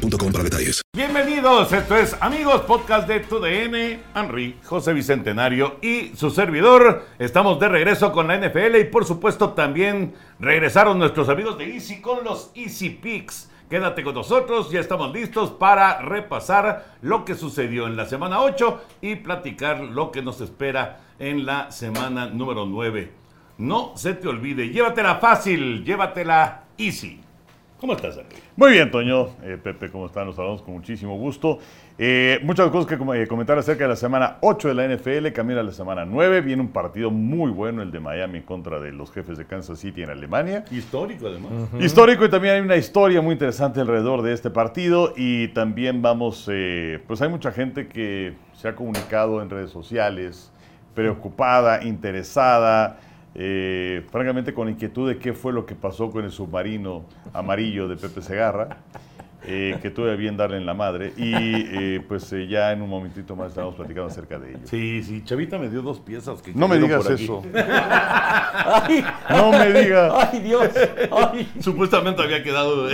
para detalles. Bienvenidos, esto es Amigos Podcast de TUDN, Henry, José Bicentenario y su servidor. Estamos de regreso con la NFL y por supuesto también regresaron nuestros amigos de Easy con los Easy Picks. Quédate con nosotros, ya estamos listos para repasar lo que sucedió en la semana 8 y platicar lo que nos espera en la semana número 9. No se te olvide, llévatela fácil, llévatela easy. ¿Cómo estás? Muy bien, Toño. Eh, Pepe, ¿cómo están? Los saludamos con muchísimo gusto. Eh, muchas cosas que eh, comentar acerca de la semana 8 de la NFL. Camina la semana 9. Viene un partido muy bueno, el de Miami en contra de los jefes de Kansas City en Alemania. Histórico, además. Histórico y también hay una historia muy interesante alrededor de este partido y también vamos, eh, pues hay mucha gente que se ha comunicado en redes sociales, preocupada, interesada, eh, francamente con inquietud de qué fue lo que pasó con el submarino amarillo de Pepe Segarra. eh, que tuve bien darle en la madre y eh, pues eh, ya en un momentito más estamos platicando acerca de ello. Sí, sí, Chavita me dio dos piezas que No me digas eso. Ay, No me digas. ay, Dios. Ay, Supuestamente había quedado.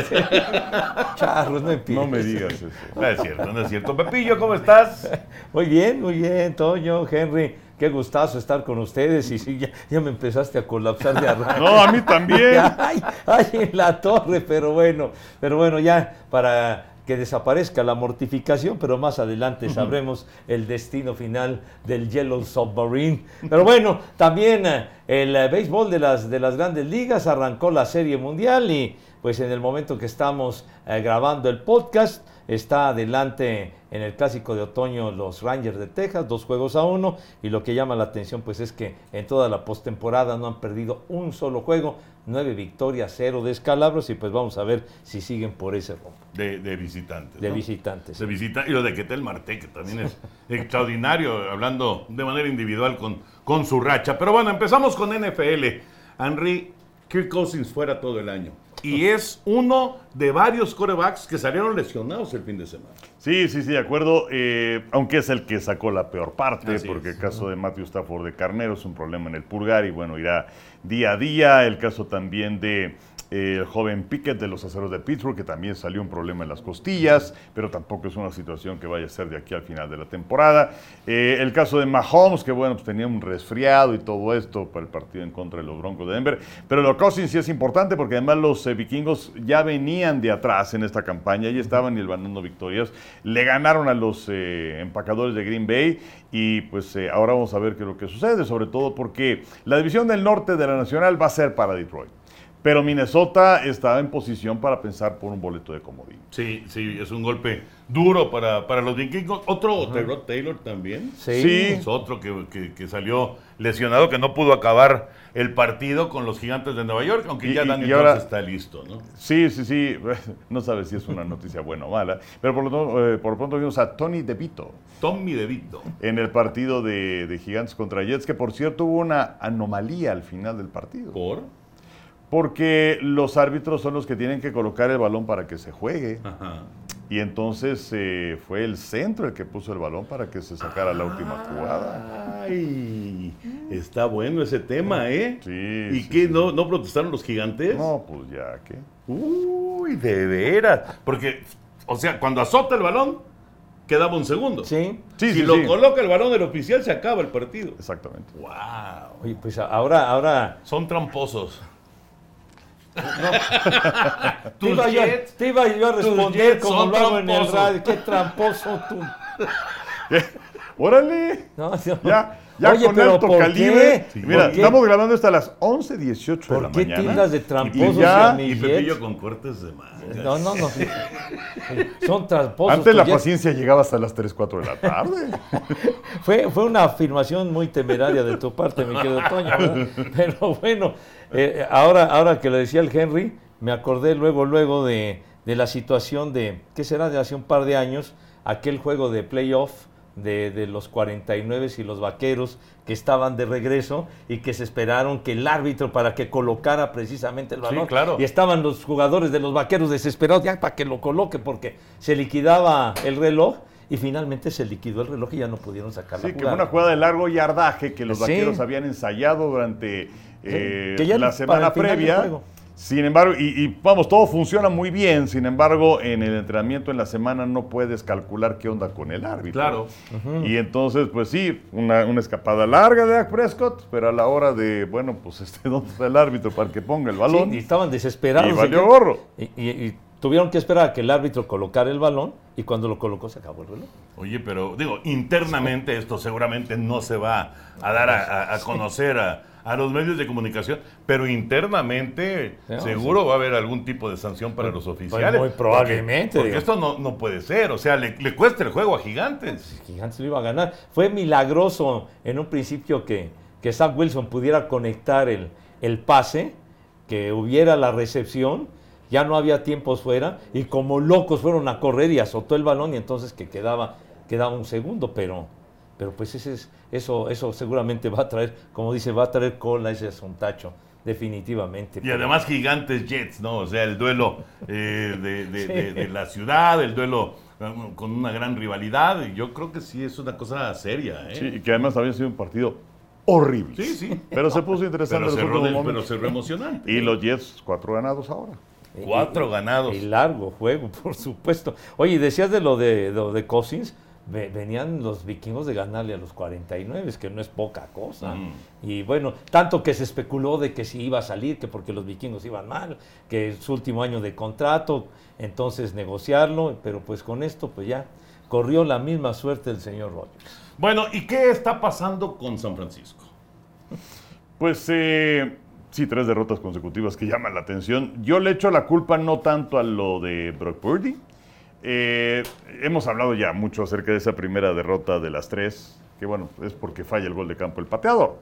charros, no empieces. No me digas eso. No es cierto, no es cierto. Pepillo, ¿cómo estás? Muy bien, muy bien, Toño, Henry. Qué gustazo estar con ustedes. Y sí, ya, ya me empezaste a colapsar de arranque. No, a mí también. Ay, ay, en la torre, pero bueno, pero bueno, ya para que desaparezca la mortificación, pero más adelante sabremos el destino final del Yellow Submarine. Pero bueno, también eh, el eh, béisbol de las, de las grandes ligas arrancó la Serie Mundial y pues en el momento que estamos eh, grabando el podcast, está adelante en el clásico de otoño los Rangers de Texas, dos juegos a uno, y lo que llama la atención pues es que en toda la postemporada no han perdido un solo juego, nueve victorias, cero descalabros, y pues vamos a ver si siguen por ese rumbo De, de visitantes. de ¿no? visitantes. De visita y lo de Ketel Marte, que también es extraordinario, hablando de manera individual con, con su racha. Pero bueno, empezamos con NFL. Henry, Kirk Cousins fuera todo el año. Y es uno de varios corebacks que salieron lesionados el fin de semana. Sí, sí, sí, de acuerdo. eh, aunque es el que sacó la peor parte, Así porque es. el caso de Matthew Stafford de Carnero es un problema en el pulgar y bueno, irá día a día. El caso también de el joven Pickett de los aceros de Pittsburgh, que también salió un problema en las costillas, pero tampoco es una situación que vaya a ser de aquí al final de la temporada. Eh, el caso de Mahomes, que bueno, pues tenía un resfriado y todo esto para el partido en contra de los Broncos de Denver. Pero lo Cousins sí es importante porque además los eh, vikingos ya venían de atrás en esta campaña, ya estaban hilvanando victorias. Le ganaron a los eh, empacadores de Green Bay y pues ahora vamos a ver qué es lo que sucede, sobre todo porque la división del norte de la Nacional va a ser para Detroit. Pero Minnesota está en posición para pensar por un boleto de comodín. Sí, sí, es un golpe duro para, para los vikingos. Otro, Tyrod Taylor también. Sí. Sí. Es otro que, que- que salió lesionado, que no pudo acabar el partido con los gigantes de Nueva York, aunque Y- ya Daniel ahora- está listo, ¿no? Sí, sí, sí. No sabes si es una noticia buena o mala. Pero por lo, eh, por lo pronto vimos a Tony DeVito Tommy DeVito. en el partido de, de Gigantes contra Jets, que por cierto hubo una anomalía al final del partido. ¿Por? Porque los árbitros son los que tienen que colocar el balón para que se juegue. Ajá. Y entonces eh, fue el centro el que puso el balón para que se sacara la última jugada. Ay, está bueno ese tema, ¿eh? Sí, ¿Y sí, qué? sí. ¿No, ¿No protestaron los gigantes? No, pues ya, ¿qué? Uy, de veras. Porque, o sea, cuando azota el balón, quedaba un segundo. Sí. Sí, si sí, lo sí. coloca el balón del oficial, se acaba el partido. Exactamente. ¡Wow! Oye, pues ahora, ahora Son tramposos. Te Tus iba, yo, te iba yo a responder como lo hago en el radio. Qué tramposo tú. ¡Órale! No, no. Ya, ya Oye, con pero alto ¿por calibre. qué? Mira, ¿Por qué? estamos grabando esto a las 11.18 de ¿Por la qué mañana. tildas de Y tramposos ya- a mis Y Pepillo con cortes de manga. No, no, no. Son tramposos. Antes la Jets. paciencia llegaba hasta las 3, 4 de la tarde. Fue, fue una afirmación muy temeraria de tu parte, mi querido Toño. ¿verdad? Pero bueno, eh, ahora, ahora que lo decía el Henry, me acordé luego, luego de, de la situación de, ¿qué será? De hace un par de años, aquel juego de playoff de, de, los 49 y los vaqueros que estaban de regreso y que se esperaron que el árbitro para que colocara precisamente el balón. Sí, claro. Y estaban los jugadores de los vaqueros desesperados ya para que lo coloque porque se liquidaba el reloj y finalmente se liquidó el reloj y ya no pudieron sacar Sí, la que jugada. fue una jugada de largo yardaje que los Sí. vaqueros habían ensayado durante eh, que ya la semana previa. Sin embargo, y, y, vamos, todo funciona muy bien. Sin embargo, en el entrenamiento en la semana no puedes calcular qué onda con el árbitro. Claro. Y entonces, pues sí, una, una escapada larga de Dak Prescott, pero a la hora de, bueno, pues este, ¿dónde está el árbitro para que ponga el balón? Sí, y estaban desesperados. Y de valió que- gorro. Y, y- y tuvieron que esperar a que el árbitro colocara el balón y cuando lo colocó se acabó el reloj. Oye, pero digo, internamente esto seguramente no se va a dar a, a- a conocer a, a los medios de comunicación, pero internamente seguro va a haber algún tipo de sanción para los oficiales. muy probablemente, Porque, esto no, no puede ser, o sea, le, le cuesta el juego a Gigantes. Gigantes lo iba a ganar. Fue milagroso en un principio que, que Sam Wilson pudiera conectar el, el pase, que hubiera la recepción, ya no había tiempos fuera, y como locos fueron a correr y azotó el balón y entonces que quedaba, quedaba un segundo, pero, pero pues ese es, eso, eso seguramente va a traer, como dice, va a traer cola ese asuntacho, definitivamente. Y además Gigantes Jets, ¿no? O sea, el duelo eh, de, de- de- de la ciudad, el duelo eh, con una gran rivalidad, y yo creo que sí es una cosa seria, ¿eh? Sí, y que además había sido un partido horrible. Sí, sí. Pero se puso interesante Pero los cerró, pero cerró emocionante. Y los Jets, cuatro ganados ahora. Cuatro ganados. Y largo juego, por supuesto. Oye, decías de lo de, lo de Cousins, venían los vikingos de ganarle a los 49, que no es poca cosa. Mm. Y bueno, tanto que se especuló de que si iba a salir, que porque los vikingos iban mal, que es su último año de contrato, entonces negociarlo, pero pues con esto pues ya corrió la misma suerte el señor Rogers. Bueno, ¿y qué está pasando con San Francisco? Pues eh, sí, tres derrotas consecutivas que llaman la atención. Yo le echo la culpa no tanto a lo de Brock Purdy. Eh, hemos hablado ya mucho acerca de esa primera derrota de las tres, que bueno, es porque falla el gol de campo el pateador.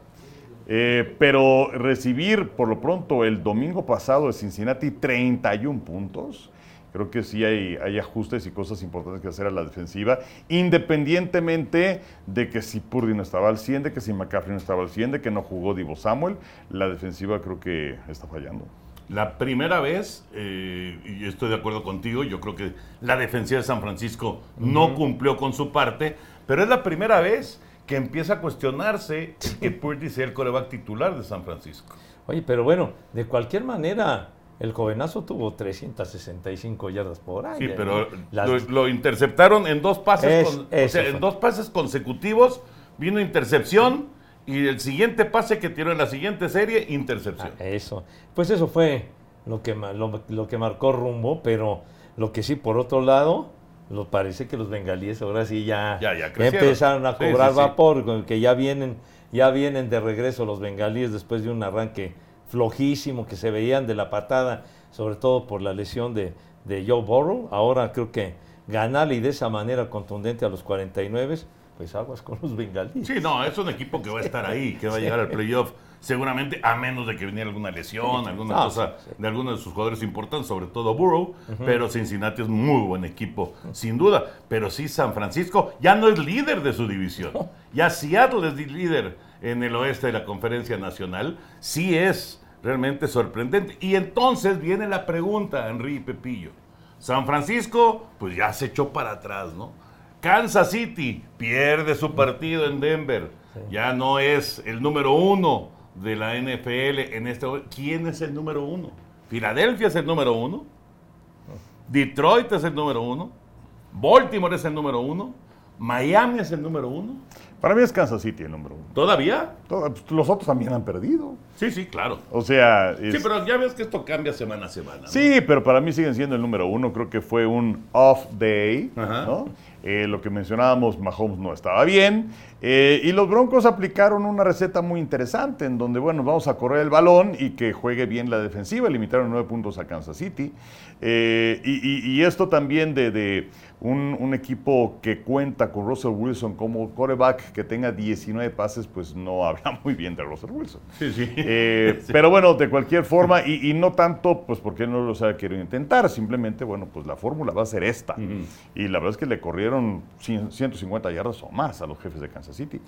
Eh, pero recibir por lo pronto el domingo pasado de Cincinnati 31 puntos, creo que sí hay, ajustes y cosas importantes que hacer a la defensiva, independientemente de que si Purdy no estaba al 100, de que si McCaffrey no estaba al 100, de que no jugó Divo Samuel, la defensiva creo que está fallando. La primera vez, eh, y estoy de acuerdo contigo, yo creo que la defensiva de San Francisco no cumplió con su parte, pero es la primera vez que empieza a cuestionarse que Purdy sea el coreback titular de San Francisco. Oye, pero bueno, de cualquier manera, el jovenazo tuvo 365 yardas por año. Sí, pero Las- lo, lo interceptaron en dos pases, Es- con- o sea, en dos pases consecutivos, vino intercepción y el siguiente pase que tiró en la siguiente serie, intercepción. Ah, Eso. Pues eso fue lo que, lo, lo que marcó rumbo, pero lo que sí, por otro lado, lo parece que los bengalíes ahora sí ya, Ya, empezaron a Sí, cobrar sí, sí. vapor, que ya vienen, ya vienen de regreso los bengalíes después de un arranque flojísimo que se veían de la patada, sobre todo por la lesión de, de Joe Burrow. Ahora creo que ganarle y de esa manera contundente a los 49, pues aguas con los bengalíes. Sí, no, es un equipo que va a estar ahí, que va a llegar al playoff seguramente, a menos de que viniera alguna lesión, alguna cosa sí, sí. de alguno de sus jugadores importantes, sobre todo Burrow, pero Cincinnati es muy buen equipo, sin duda. Pero sí, San Francisco ya no es líder de su división. Ya Seattle es líder en el oeste de la conferencia nacional. Sí es realmente sorprendente. Y entonces viene la pregunta, Henry y Pepillo. San Francisco, pues ya se echó para atrás, ¿no? Kansas City pierde su partido en Denver. Ya no es el número uno de la NFL en este momento. ¿Quién es el número uno? Filadelfia es el número uno. Detroit es el número uno. Baltimore es el número uno. Miami es el número uno. Para mí es Kansas City el número uno. ¿Todavía? Todo- pues, Los otros también han perdido. Sí, sí, claro. O sea, Sí, pero ya ves que esto cambia semana a semana. ¿no? Sí, pero para mí siguen siendo el número uno. Creo que fue un off day. Ajá. ¿no? Eh, lo que mencionábamos, Mahomes no estaba bien. Eh, y los Broncos aplicaron una receta muy interesante en donde, bueno, vamos a correr el balón y que juegue bien la defensiva. Limitaron nueve puntos a Kansas City. Eh, y, y- y esto también de, de un, un equipo que cuenta con Russell Wilson como quarterback que tenga 19 pases, pues no habla muy bien de Russell Wilson. Sí, sí. Eh, Pero bueno, de cualquier forma, y, y no tanto, pues porque no los ha querido intentar, simplemente, bueno, pues la fórmula va a ser esta. Y la verdad es que le corrieron 100 150 yardas o más a los jefes de Kansas City.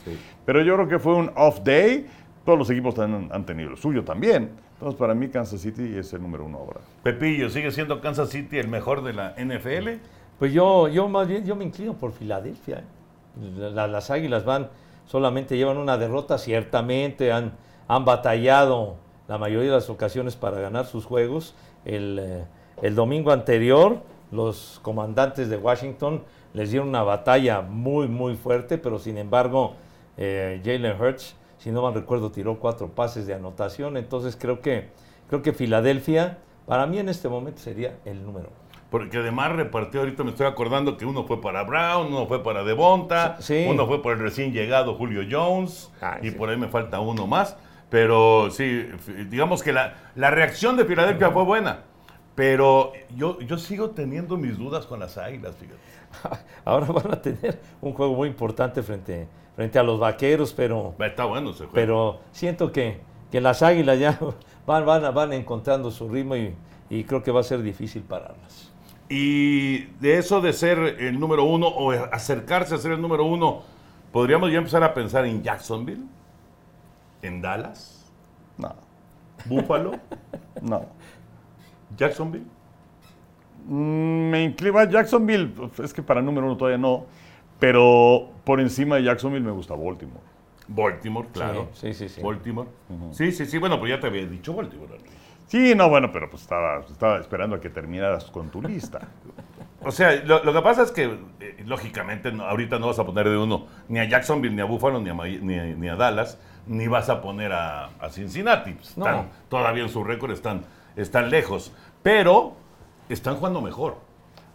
Pero yo creo que fue un off day. Todos los equipos han, han tenido lo suyo también. Entonces, para mí, Kansas City es el número uno ahora. Pepillo, ¿sigue siendo Kansas City el mejor de la NFL? Pues yo, yo más bien, yo me inclino por Filadelfia. ¿eh? La- las Águilas van, solamente llevan una derrota, ciertamente han, han batallado la mayoría de las ocasiones para ganar sus juegos. El, eh, el domingo anterior, los comandantes de Washington les dieron una batalla muy, muy fuerte, pero sin embargo, eh, Jalen Hurts, si no mal recuerdo, tiró cuatro pases de anotación. Entonces creo que, creo que Filadelfia, para mí en este momento sería el número. Porque además repartió, ahorita me estoy acordando que uno fue para Brown, uno fue para Devonta, Sí. uno fue por el recién llegado Julio Jones, Ay, y sí. por ahí me falta uno más. Pero sí, digamos que la, la reacción de Filadelfia fue buena. Pero yo, yo sigo teniendo mis dudas con las águilas, fíjate. Ahora van a tener un juego muy importante frente, frente a los vaqueros, pero, Está bueno ese juego. pero siento que, que las águilas ya van, van, van encontrando su ritmo y, y creo que va a ser difícil pararlas. Y de eso de ser el número uno o acercarse a ser el número uno, podríamos ya empezar a pensar en Jacksonville, en Dallas, No, Buffalo, no. Jacksonville. Mm, Me inclino a Jacksonville. Es que para número uno todavía no. Pero por encima de Jacksonville me gusta Baltimore. Baltimore, claro. Sí, sí, sí. Baltimore. Sí, sí, sí. Bueno, pues ya te había dicho Baltimore. Sí, no, bueno, pero pues estaba, estaba esperando a que terminaras con tu lista. O sea, lo, lo que pasa es que, eh, lógicamente, no- ahorita no vas a poner de uno ni a Jacksonville, ni a Buffalo, ni a, May- ni, a- ni a Dallas, ni vas a poner a, a Cincinnati. Pues, No. Están, Todavía en su récord están, están lejos. Pero están jugando mejor.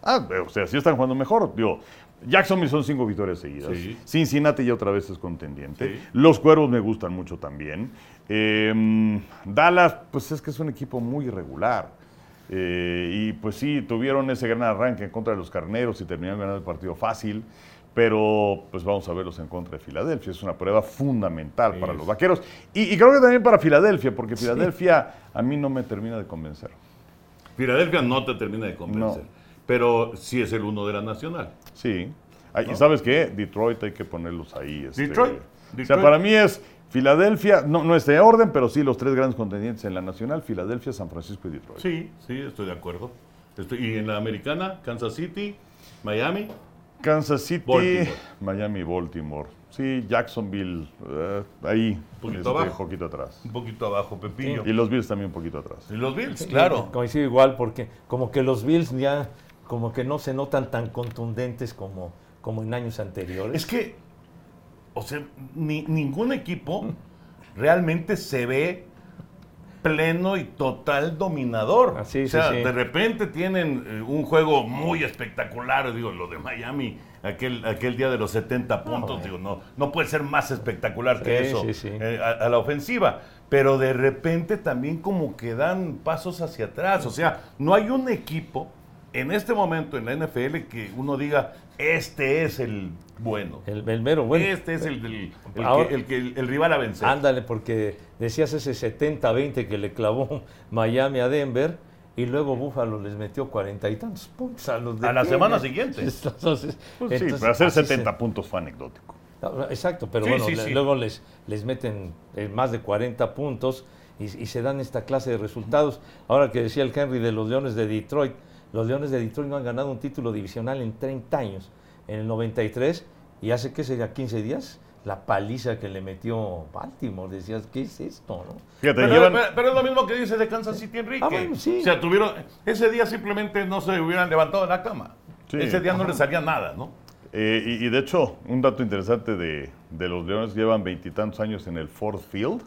Ah, o sea, sí están jugando mejor. Digo, Jacksonville son cinco victorias seguidas. Sí. Cincinnati ya otra vez es contendiente. Sí. Los Cuervos me gustan mucho también. Eh, Dallas, pues es que es un equipo muy irregular. Eh, y pues sí, tuvieron ese gran arranque en contra de los Carneros y terminaron ganando el partido fácil. Pero pues vamos a verlos en contra de Filadelfia. Es una prueba fundamental para los vaqueros. Y, y creo que también para Filadelfia, porque Filadelfia a mí no me termina de convencer. Filadelfia no te termina de convencer. No. Pero sí es el uno de la nacional. Sí. ¿Y sabes qué? Detroit hay que ponerlos ahí. este, Detroit. O sea, para mí es Filadelfia, no, no es de orden, pero sí los tres grandes contendientes en la nacional, Filadelfia, San Francisco y Detroit. Sí, sí, estoy de acuerdo. Estoy- y en la americana, Kansas City, Miami. Kansas City, Baltimore. Miami, Baltimore. Sí, Jacksonville, eh, ahí, Poquito este, abajo. un poquito atrás. Un poquito abajo, Pepillo. Y los Bills también un poquito atrás. Y los Bills, claro. Coincido igual porque como que los Bills ya como que no se notan tan contundentes como, como en años anteriores. Es que, o sea, ni- ningún equipo realmente se ve pleno y total dominador. Ah, sí, o sea, sí, sí. de repente tienen eh, un juego muy espectacular, digo, lo de Miami, aquel, aquel día de los 70 puntos, bueno. digo, no, no puede ser más espectacular que eso eh, a, a la ofensiva. Pero de repente también como que dan pasos hacia atrás. O sea, no hay un equipo en este momento en la NFL que uno diga, este es el bueno. El, el mero bueno. Este es el, del- el, Ahora- que, el, que- el rival a vencer. Ándale, porque decías ese 70-20 que le clavó Miami a Denver y luego Buffalo les metió cuarenta y tantos puntos a los de A la semana siguiente. Entonces, Pues sí, entonces, pero hacer así se- 70 puntos fue anecdótico. Exacto, pero Sí, bueno, sí, le- sí. luego les, les meten eh, más de 40 puntos y, y se dan esta clase de resultados. Ahora que decía el Henry de los Leones de Detroit, los Leones de Detroit no han ganado un título divisional en 30 años. En el 93 y hace que sería 15 días, la paliza que le metió Baltimore. Decías, ¿qué es esto? no? Fíjate, Pero, llevan, pero- pero es lo mismo que dice de Kansas City Enrique. Ah, bueno, sí. O sea, tuvieron. Ese día simplemente no se hubieran levantado de la cama. Sí. Ese día no les salía nada, ¿no? eh, y, y de hecho, un dato interesante de, de los Leones, llevan veintitantos años en el Ford Field.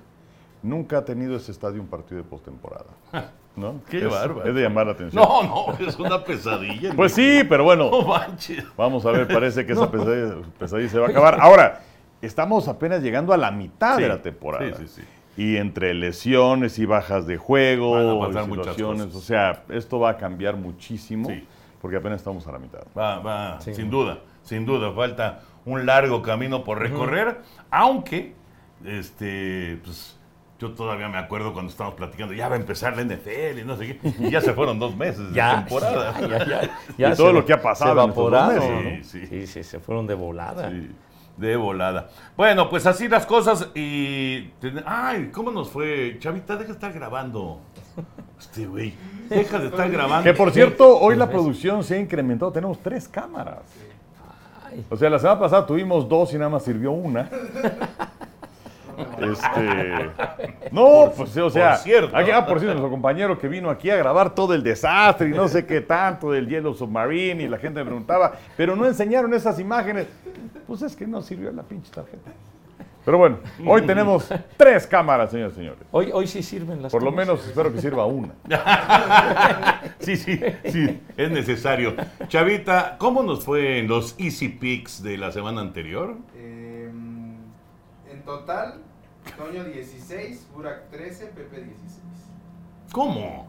Nunca ha tenido ese estadio un partido de postemporada. ¿no? Qué es, bárbaro. Es de llamar la atención. No, no, es una pesadilla. Pues sí, pero bueno, No manches. vamos a ver, parece que esa pesadilla, pesadilla se va a acabar. Ahora, estamos apenas llegando a la mitad Sí, de la temporada. sí, sí, sí. Y entre lesiones y bajas de juego, Van a pasar situaciones, cosas. o sea, esto va a cambiar muchimo. Sí. porque apenas estamos a la mitad. Va, va, sin duda, sin duda, falta un largo camino por recorrer, aunque, este, pues, yo todavía me acuerdo cuando estábamos platicando, ya va a empezar la NFL y no sé qué, y ya se fueron dos meses de Ya, temporada. ya, ya, ya Y todo se- lo que ha pasado Se en evaporaron, meses, ¿no? ¿no? Sí, sí, se fueron de volada. Sí, de volada. Bueno, pues así las cosas y... Ay, ¿cómo nos fue? Chavita, deja de estar grabando. Este güey, deja de estar grabando. Que por cierto, hoy la producción se ha incrementado, tenemos tres cámaras. O sea, la semana pasada tuvimos dos y nada más sirvió una. Este. No, pues o sea. por cierto. aquí- ah, por cierto, nuestro compañero que vino aquí a grabar todo el desastre y no sé qué tanto del Yellow Submarine y la gente me preguntaba, pero no enseñaron esas imágenes. Pues es que no sirvió la pinche tarjeta. Pero bueno, hoy tenemos tres cámaras, señores y señores. Hoy, hoy sí sirven las Por lo menos espero que sirva una. Sí, sí, sí, es necesario. Chavita, ¿cómo nos fue en los Easy Picks de la semana anterior? Eh, total, Toño 16, Burak 13, Pepe 16. ¿Cómo?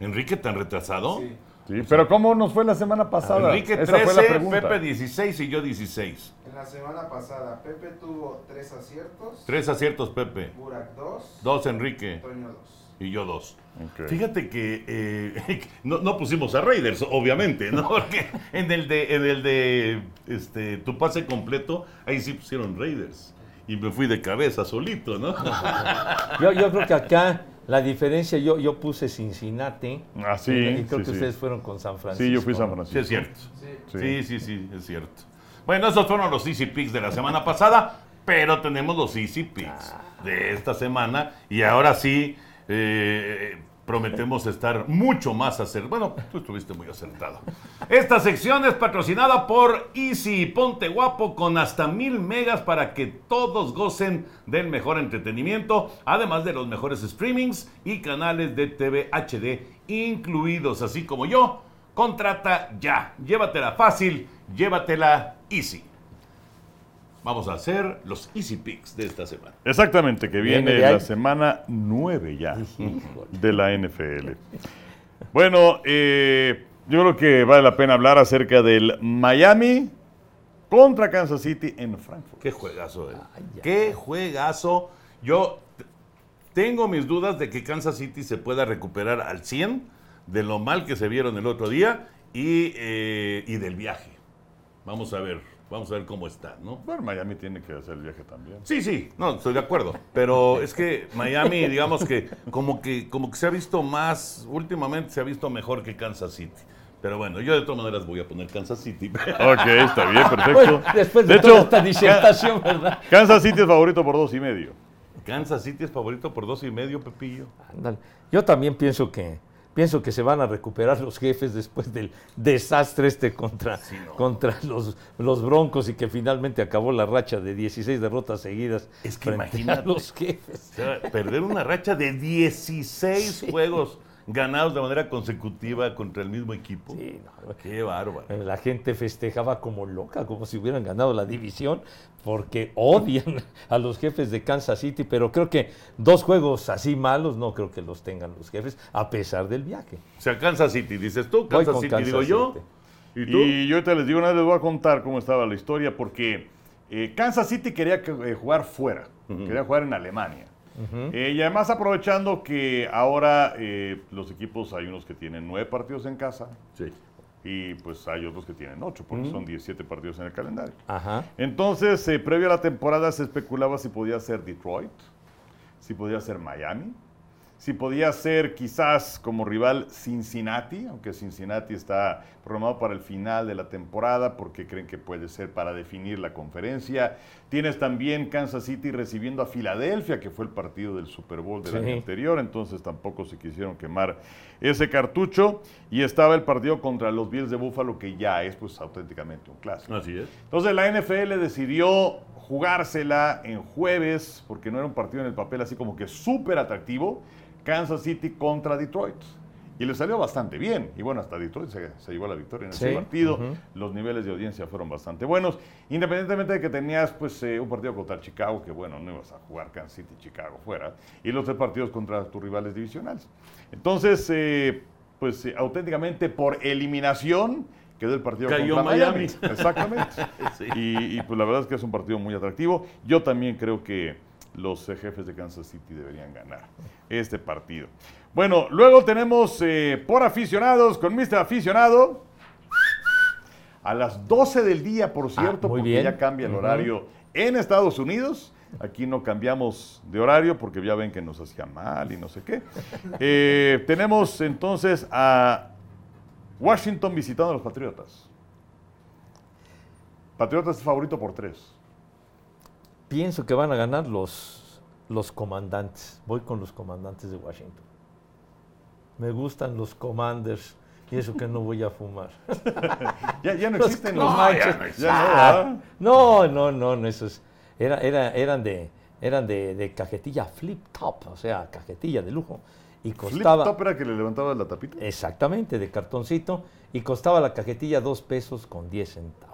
¿Enrique tan retrasado? Sí. Sí, pero ¿cómo nos fue la semana pasada? Enrique Esa fue la 13, pregunta. Pepe 16 y yo 16. En la semana pasada, Pepe tuvo 3 aciertos, Tres aciertos, Pepe. Burak 2, Dos, Enrique. Toño 2. Y yo dos. Ok. Fíjate que eh, no, no pusimos a Raiders, obviamente, ¿no? Porque en el de, en el de este, tu pase completo, ahí sí pusieron Raiders. Y me fui de cabeza solito, ¿no? Yo, yo creo que acá la diferencia, yo, yo puse Cincinnati. Ah, sí, y creo sí, que sí. ustedes fueron con San Francisco. Sí, yo fui San. Francisco. Sí, es cierto. Sí. Sí, sí, sí, es cierto. Bueno, esos fueron los Easy Picks de la semana pasada, pero tenemos los Easy Picks de esta semana y ahora sí eh, prometemos estar mucho más acertados. Bueno, tú estuviste muy acertado. Esta sección es patrocinada por Easy. Ponte guapo con hasta mil megas para que todos gocen del mejor entretenimiento, además de los mejores streamings y canales de TV HD incluidos, así como yo. Contrata ya. Llévatela fácil, llévatela easy. Vamos a hacer los Easy Picks de esta semana. Exactamente, que viene, la semana 9 ya de la NFL. Bueno, eh, yo creo que vale la pena hablar acerca del Miami contra Kansas City en Frankfurt. Qué juegazo, eh. Qué juegazo. Yo tengo mis dudas de que Kansas City se pueda recuperar al 100 de lo mal que se vieron el otro día y, eh, y del viaje. Vamos a ver, vamos a ver cómo está, ¿no? Bueno, Miami tiene que hacer el viaje también. Sí, sí, no, estoy de acuerdo. Pero es que Miami, digamos que como que como que se ha visto más, últimamente se ha visto mejor que Kansas City. Pero bueno, yo de todas maneras voy a poner Kansas City. Ok, está bien, perfecto. Bueno, después de, de toda hecho, esta disertación, ¿verdad? Kansas City es favorito por dos y medio. Kansas City es favorito por dos y medio, Pepillo. Ándale. Yo también pienso que pienso que se van a recuperar los jefes después del desastre este contra, no. contra los, los Broncos y que finalmente acabó la racha de 16 derrotas seguidas Es que imagínate. a los jefes. O sea, perder una racha de 16 juegos ganados de manera consecutiva contra el mismo equipo. Sí, no, Qué bárbaro. la gente festejaba como loca, como si hubieran ganado la división, porque odian a los jefes de Kansas City, pero creo que dos juegos así malos no creo que los tengan los jefes, a pesar del viaje. O sea, Kansas City, dices tú, Kansas City, Kansas digo yo. ¿Y tú? Y yo ahorita les digo, una vez les voy a contar cómo estaba la historia, porque eh, Kansas City quería que- eh, jugar fuera, quería jugar en Alemania. Eh, y además aprovechando que ahora eh, los equipos, hay unos que tienen nueve partidos en casa Sí. y pues hay otros que tienen ocho, porque son 17 partidos en el calendario. Ajá. Entonces, eh, previo a la temporada se especulaba si podía ser Detroit, si podía ser Miami, si podía ser quizás como rival Cincinnati, aunque Cincinnati está programado para el final de la temporada porque creen que puede ser para definir la conferencia. Tienes también Kansas City recibiendo a Filadelfia, que fue el partido del Super Bowl del Sí. año anterior, entonces tampoco se quisieron quemar ese cartucho. Y estaba el partido contra los Bills de Buffalo, que ya es pues auténticamente un clásico. Así es. Entonces la NFL decidió jugársela en jueves, porque no era un partido en el papel así como que súper atractivo, Kansas City contra Detroit. Y le salió bastante bien. Y bueno, hasta Detroit se, se llevó la victoria en ese partido. Los niveles de audiencia fueron bastante buenos. Independientemente de que tenías pues eh, un partido contra Chicago, que bueno, no ibas a jugar Kansas City Chicago fuera. Y los tres partidos contra tus rivales divisionales. Entonces, eh, pues eh, auténticamente por eliminación quedó el partido Cayó contra Miami. Miami. Exactamente. Sí. y, y, pues la verdad es que es un partido muy atractivo. Yo también creo que los eh, jefes de Kansas City deberían ganar este partido. Bueno, luego tenemos eh, por aficionados con Mr. Aficionado. A las 12 del día, por cierto, Ah, muy porque bien. ya cambia el horario en Estados Unidos. Aquí no cambiamos de horario porque ya ven que nos hacía mal y no sé qué. Eh, tenemos entonces a Washington visitando a los Patriotas. Patriotas es favorito por tres. Pienso que van a ganar los, los comandantes. Voy con los comandantes de Washington. Me gustan los commanders y eso que no voy a fumar. Ya, ya no Los- existen no, los ya manches. no Ya no, Ah. No, no, no, no, eso es- era, era, eran de, eran de, de cajetilla flip top, o sea, cajetilla de lujo. Y Flip costaba, top era que le levantaba la tapita. exactamente, de cartoncito, y costaba la cajetilla dos pesos con 10 centavos.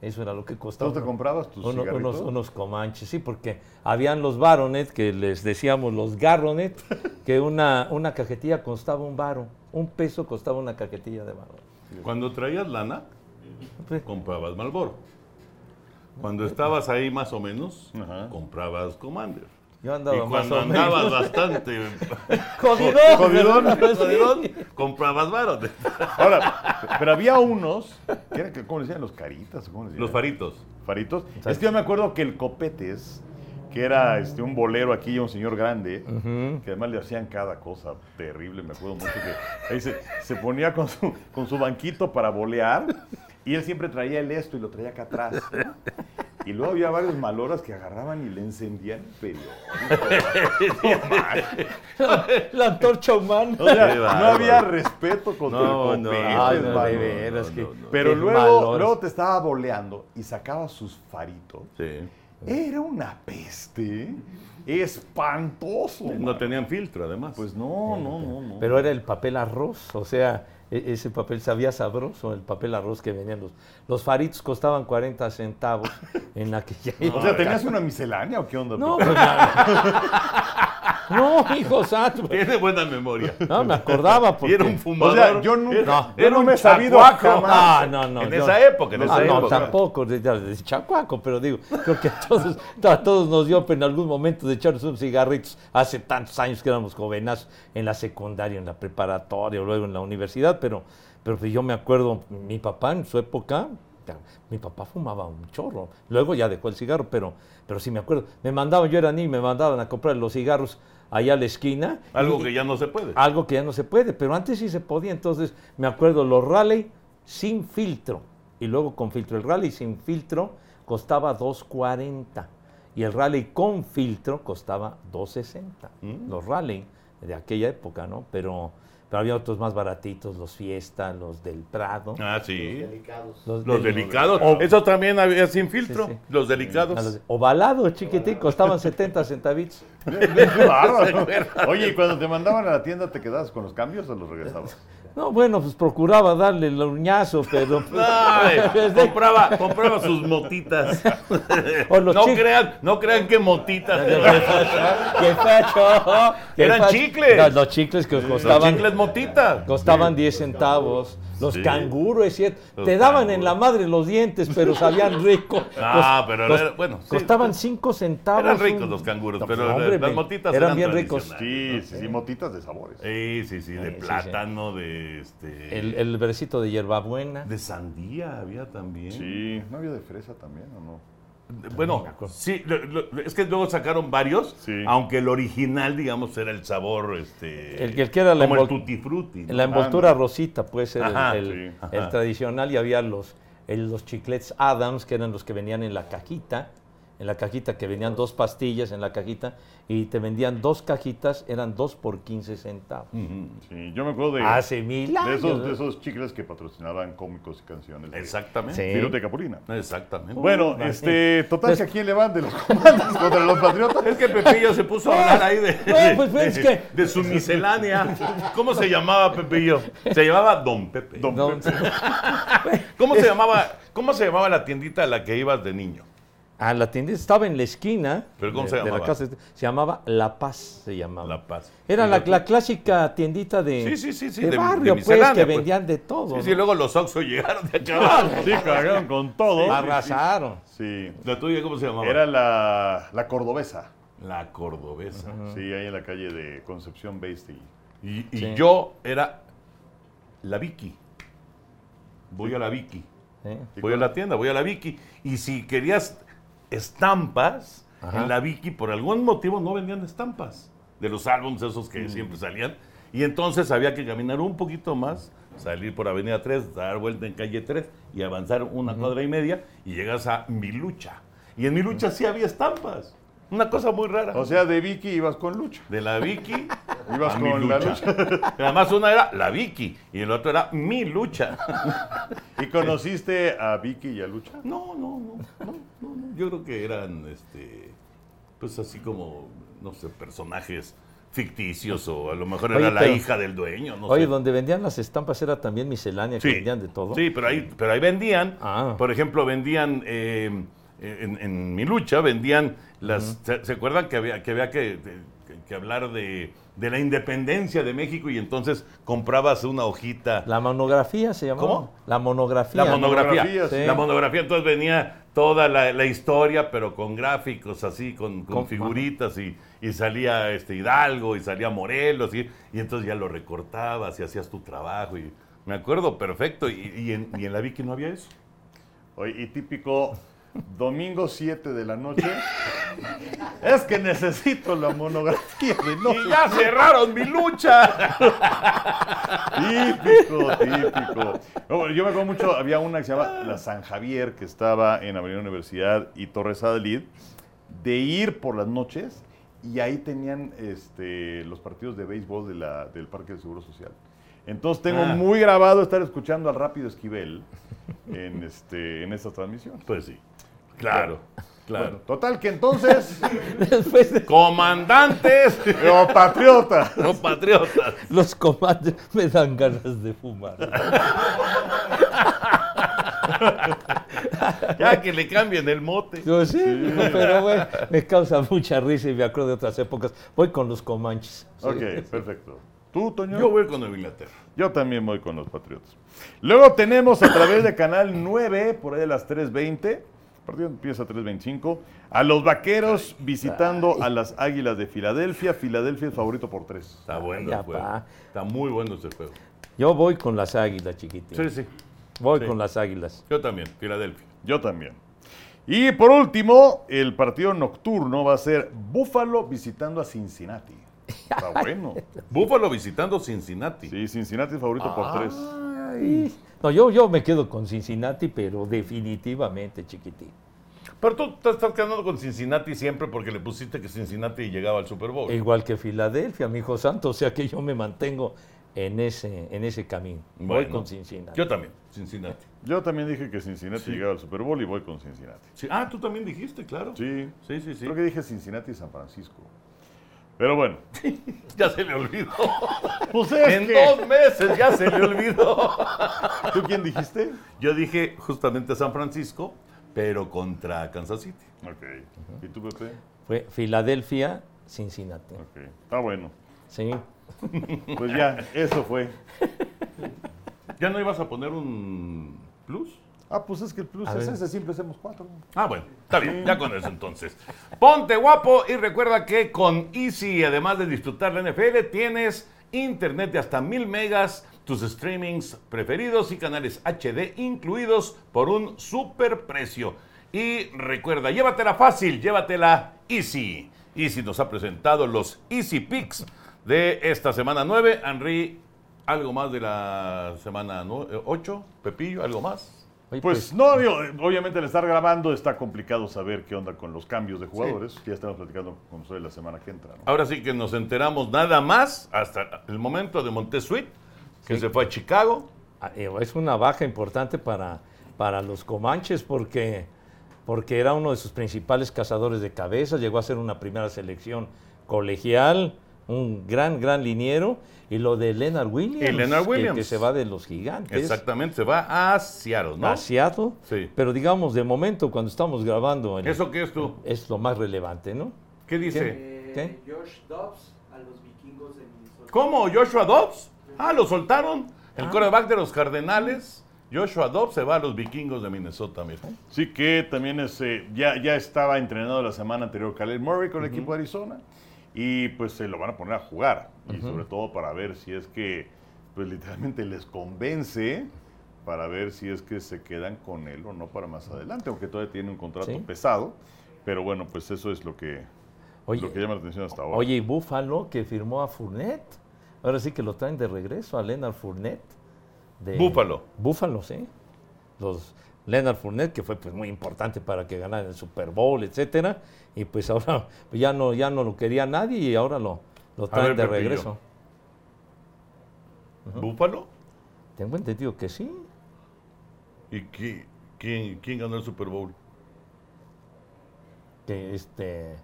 Eso era lo que costaba. ¿Tú te comprabas tus unos, unos comanches, sí, porque habían los baronet, que les decíamos los garronet, que una, una cajetilla costaba un baro, un peso costaba una cajetilla de baro. Cuando traías lana, comprabas Malboro. Cuando estabas ahí más o menos, Ajá. comprabas Commander. Yo andaba y cuando andabas menos. bastante Jodidón, Jodidón. ¿verdad? jodidón, comprabas Baronet. Ahora, pero había unos, que eran, ¿cómo le decían? ¿Los caritas? ¿Cómo decían? Los faritos. Faritos. Es que yo me acuerdo que el Copetes, que era este, un bolero aquí, un señor grande, que además le hacían cada cosa terrible, me acuerdo mucho que ahí se, se ponía con su, con su banquito para bolear y él siempre traía el esto y lo traía acá atrás. ¿no? Y luego había varios maloras que agarraban y le encendían el periódico. La antorcha humana. O sea, Qué no había respeto contra No, el no. Pero luego, luego te estaba boleando y sacaba sus faritos. Sí. Era una peste espantoso. No mano. tenían filtro, además. Pues no, no, no, no. Pero era el papel arroz, o sea, e- ese papel sabía sabroso, el papel arroz que venían los... Los faritos costaban 40 centavos en aquella o época. sea, ¿tenías una miscelánea o qué onda? No, pues, no, hijo santo. Tiene buena memoria. No, me acordaba Y porque... era un fumador. O sea, yo nunca- Era, yo era no un me he sabido jamás. Ah, no, no. En yo- esa época, en Ah, esa no, época. tampoco de, de chacuaco, pero digo, creo que a todos, a todos nos dio en algún momento de echarnos unos cigarritos hace tantos años que éramos jovenazos en la secundaria, en la preparatoria, luego en la universidad, pero, pero yo me acuerdo, mi papá en su época, mi papá fumaba un chorro, luego ya dejó el cigarro, pero, pero sí me acuerdo, me mandaban, yo era niño, me mandaban a comprar los cigarros allá a la esquina. Algo y- que ya no se puede. algo que ya no se puede, pero antes sí se podía. Entonces, me acuerdo, los rally sin filtro y luego con filtro. El rally sin filtro costaba 2.40 y el rally con filtro costaba 2.60. Mm. Los rally de aquella época, ¿no? Pero, pero había otros más baratitos, los Fiesta, los del Prado. Ah, sí. Los, Los del- delicados. O- Eso también había sin filtro. Sí, sí. Los delicados. los- ovalados, chiquiticos, costaban 70 centavitos. Oye, y cuando te mandaban a la tienda, ¿te quedabas con los cambios o los regresabas? No, bueno, pues procuraba darle el uñazo, pero... pues, Ay, desde- compraba, compraba sus motitas. O los no crean, no crean que motitas. ¡Qué facho! ¡Qué Eran facho! chicles. Los, los chicles que Los costaban, chicles motitas. costaban 10 centavos. Los Sí. canguros, es cierto. Los Te daban en la madre los dientes, pero sabían rico. Ah, pero era- bueno, sí. Costaban 5 centavos. Eran ricos un- los canguros, No, pero pues, hombre, las motitas eran eran bien ricos. Sí, sí, sí, motitas de sabores. Sí, sí, sí, de Sí, sí, plátano, de este. El, el de hierbabuena. De sandía había también. Sí, ¿no había de fresa también o no? Bueno, sí, lo- lo- es que luego sacaron varios, Sí. aunque el original, digamos, era el sabor, este, El que- el que era la como el tutti frutti. la envoltura rosita puede ser el- Ajá, el, sí, el tradicional y había los, el- los chiclets Adams, que eran los que venían en la cajita, en la cajita que venían dos pastillas en la cajita y te vendían dos cajitas, eran dos por 15 centavos. Sí, yo me acuerdo de, Hace mil de, años. esos, de esos chicles que patrocinaban cómicos y canciones. de Exactamente. Sí. Viruta Capulina. Exactamente. Bueno, este, total, Pues- que ¿a quién le van de los comandos contra los patriotas? Es que Pepillo se puso a hablar ahí de, No, de- pues, pues, de- es que- de su miscelánea. ¿Cómo se llamaba Pepillo? Se llamaba Don Pepe. Don Pepe. ¿Cómo se llamaba, cómo se llamaba la tiendita a la que ibas de niño? Ah, la tienda estaba en la esquina. ¿Pero cómo de- se de la llamaba? casa. Se llamaba La Paz, se llamaba. La Paz. Era ¿Y la, la clásica tiendita de, Sí, sí, sí, sí, de de- de barrio, pues, que pues. vendían de todo. Sí, sí, ¿no? luego los Oxxo llegaron de acá abajo. Sí, cagaron con todo. Arrasaron. Sí. ¿La tuya cómo se llamaba? Era la, la cordobesa. La cordobesa. Sí, ahí en la calle de Concepción Based. Y, y Sí. yo era la Vicky. Voy a la Vicky. ¿eh? Voy a la tienda, voy a la Vicky. Y si querías estampas, Ajá. en la Vicky por algún motivo no vendían estampas de los álbumes esos que siempre salían. Y entonces había que caminar un poquito más, salir por Avenida 3, dar vuelta en calle 3 y avanzar una cuadra y media y llegas a Milucha. Y en Milucha sí había estampas. Una cosa muy rara. O sea, de Vicky ibas con Lucha. de la Vicky Ibas a con mi la lucha. Además una era la Vicky y el otro era mi lucha. ¿Y conociste a Vicky y a Lucha? No, no, no, no, no, no. Yo creo que eran, este, pues así como, no sé, personajes ficticios o a lo mejor Oye, era la pero- hija del dueño, no Oye, sé. donde vendían las estampas era también miscelánea, que vendían de todo. Sí, pero ahí, pero ahí vendían, Ah. por ejemplo, vendían, eh, en, en mi lucha, vendían las, ¿se, se acuerdan que había que, había que, que- hablar de, de la independencia de México y entonces comprabas una hojita? La monografía se llamaba. ¿Cómo? La monografía. La monografía. monografía, sí. La monografía, entonces venía toda la, la historia, pero con gráficos así, con, con Con- figuritas, y, y salía este Hidalgo, y salía Morelos, y, y entonces ya lo recortabas y hacías tu trabajo. Y me acuerdo perfecto, y, y en, y en la Vicky no había eso. Oye, y típico domingo 7 de la noche. es que necesito la monografía de no ¡Y ya cerraron mi lucha! Típico, típico. No, yo me acuerdo mucho, había una que se llama La San Javier, que estaba en Avenida Universidad y Torres Adalid, de ir por las noches y ahí tenían este, los partidos de béisbol de la- del Parque del Seguro Social. Entonces tengo Ah. muy grabado estar escuchando al Rápido Esquivel en, este, en esta transmisión. Pues sí, claro, claro. Bueno, total que entonces, Después de Comandantes o patriota. o patriotas. los comandos me dan ganas de fumar. Ya que le cambien el mote. Yo sí, pero bueno, me causa mucha risa y me acuerdo de otras épocas. Voy con los comanches. Sí. Ok, perfecto. ¿Tú, Toño? Yo voy con Inglaterra. Yo también voy con los Patriotas. Luego tenemos a través de Canal 9, por ahí a las 3.20, el partido empieza a 3.25, a los Vaqueros visitando a las Águilas de Filadelfia. Filadelfia es favorito por 3. Está bueno el juego. pa. Está muy bueno ese juego. Yo voy con las águilas, chiquitín. Sí, sí. Voy sí. con las águilas. Yo también, Filadelfia. Yo también. Y por último, el partido nocturno va a ser Buffalo visitando a Cincinnati. Está bueno. Búfalo visitando Cincinnati. Sí, Cincinnati es favorito por 3. No, yo, yo me quedo con Cincinnati, pero definitivamente, chiquitín. Pero tú te estás quedando con Cincinnati siempre porque le pusiste que Cincinnati llegaba al Super Bowl. Igual que Filadelfia, mi hijo santo, o sea que yo me mantengo en ese, en ese camino. Voy con Cincinnati. Yo también, Cincinnati. Yo también dije que Cincinnati llegaba al Super Bowl y voy con Cincinnati. Sí. Ah, tú también dijiste, claro. Sí, sí, sí. sí. Creo que dije Cincinnati y San Francisco. Pero bueno. Ya se le olvidó. Pues es en que- dos meses ya se le olvidó. ¿Tú quién dijiste? Yo dije justamente San Francisco, pero contra Kansas City. Ok. ¿Y tú, Pepe? Fue Filadelfia, Cincinnati. Ok. Está bueno. Sí. Pues ya, eso fue. ¿Ya no ibas a poner un plus? Ah, pues es que el plus A es ver. ese, siempre hacemos cuatro. Ah, bueno, está bien, ya con eso entonces. Ponte guapo y recuerda que con Easy, además de disfrutar la NFL, tienes internet de hasta mil megas, tus streamings preferidos y canales HD incluidos por un super precio. Y recuerda, llévatela fácil, llévatela Easy. Easy nos ha presentado los Easy Picks de esta semana 9. Henry, ¿algo más de la semana 8? Pepillo, ¿algo más? Oye, Pues no, digo, obviamente al estar grabando está complicado saber qué onda con los cambios de jugadores. Ya estamos platicando con ustedes la semana que entra. ¿no? Ahora sí que nos enteramos nada más hasta el momento de Montesuit, que Sí. se fue a Chicago. Ah, eh, Es una baja importante para, para los Comanches porque, porque era uno de sus principales cazadores de cabezas, llegó a ser una primera selección colegial, un gran, gran liniero. Y lo de Leonard Williams. Y Leonard que- Williams. Que, se va de los gigantes. Exactamente, se va a Seattle, ¿no? A Seattle. Sí. Pero digamos, de momento, cuando estamos grabando, el- ¿Eso qué es tú? es lo más relevante, ¿no? ¿Qué dice? Eh, ¿Qué? Josh Dobbs a los vikingos de Minnesota. ¿Cómo? ¿Joshua Dobbs? Ah, lo soltaron. El quarterback de los Cardenales. Joshua Dobbs se va a los vikingos de Minnesota, mira. Sí que también es, eh, ya, ya estaba entrenado la semana anterior Khalil Murray con el equipo de Arizona y pues se lo van a poner a jugar y sobre todo para ver si es que pues literalmente les convence para ver si es que se quedan con él o no para más adelante, aunque todavía tiene un contrato Sí. pesado, pero bueno, pues eso es lo que, Oye, lo que llama la atención hasta ahora. Oye, y Buffalo que firmó a Fournette. Ahora sí que lo traen de regreso a Leonard Fournette. de- Buffalo. Buffalo, sí. Los Leonard Fournette, que fue pues, muy importante para que ganara el Super Bowl, etcétera. Y pues ahora ya no, ya no lo quería nadie y ahora lo, lo traen ver, de Pepillo. regreso. ¿Búfalo? Tengo entendido que sí. ¿Y qui- quién, quién ganó el Super Bowl? Que este,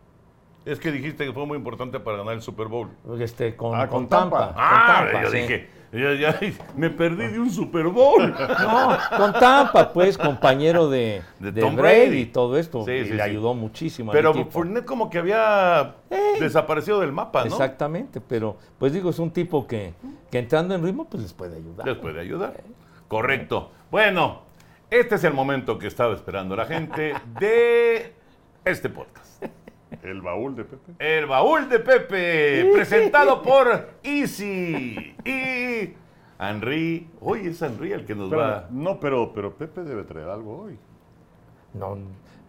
Es que dijiste que fue muy importante para ganar el Super Bowl. este con, Ah, con con Tampa. Tampa. con Ah, Tampa, yo sí. dije, ya, ya, me perdí de un Super Bowl. No, con Tampa, pues, compañero de, De de Tom Brady Brady. y todo esto. Sí, y sí, le ayudó muchísimo Pero. Fournette como que había Eh. desaparecido del mapa, ¿no? Exactamente, pero pues digo, es un tipo que, que entrando en ritmo, pues les puede ayudar. Les puede ayudar. Correcto. Bueno, este es el momento que estaba esperando la gente de este podcast. El baúl de Pepe. El baúl de Pepe, presentado por Easy y Henry. Hoy es Henry el que nos Pero, va. no, pero, pero Pepe debe traer algo hoy. No,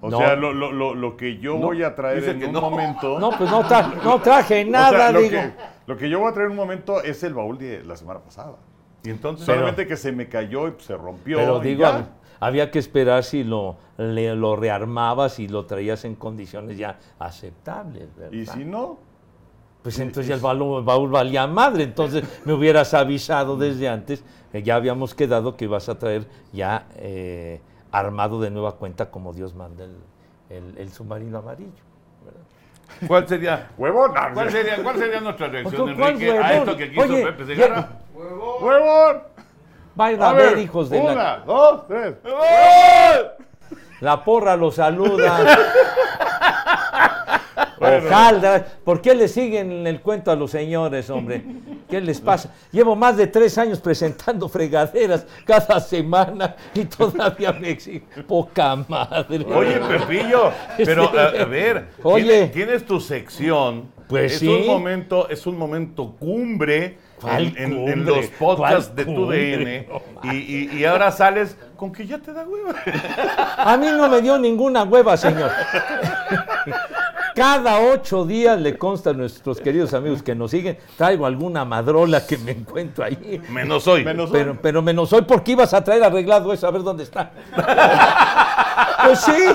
O no, sea, lo, lo- lo- lo que yo No, voy a traer dice en un no. momento... no, pues no, tra- no traje O sea, nada, lo, digo. que, lo que yo voy a traer en un momento es el baúl de la semana pasada. Y entonces. Solamente que se me cayó y se rompió. Pero digo, ya. Hab- había que esperar si lo, le- lo rearmabas y lo traías en condiciones ya aceptables, ¿verdad? Y si no, Pues entonces ya el baúl, el baúl valía madre, entonces me hubieras avisado desde antes, ya habíamos quedado que ibas a traer ya eh, armado de nueva cuenta como Dios manda el, el- el submarino amarillo. ¿verdad? ¿Cuál sería? huevón. ¿Cuál sería, ¿Cuál sería nuestra reacción, ¿Cuál Enrique, a huevón? esto que quiso Oye, Pepe ya- Segarra? ¡Huevón! Va a ir a, ver, hijos de una, la... dos, tres. La porra los saluda. ¿Por qué le siguen el cuento a los señores, hombre? ¿Qué les pasa? Llevo más de tres años presentando fregaderas cada semana y todavía me exigen. Poca madre. Oye, Pepillo, pero a, a ver, Oye. tienes, tienes tu sección. Pues es sí. un momento, es un momento cumbre ¿Cuál en, en- en cumbre? los podcasts ¿Cuál de tu? DN. Y, y- y ahora sales con que ya te da hueva. A mí no me dio ninguna hueva, señor. Cada ocho días le consta a nuestros queridos amigos que nos siguen, traigo alguna madrola que me encuentro ahí. Menos hoy. Menos Pero, pero menos hoy, porque ibas a traer arreglado eso? A ver dónde está. Pues sí,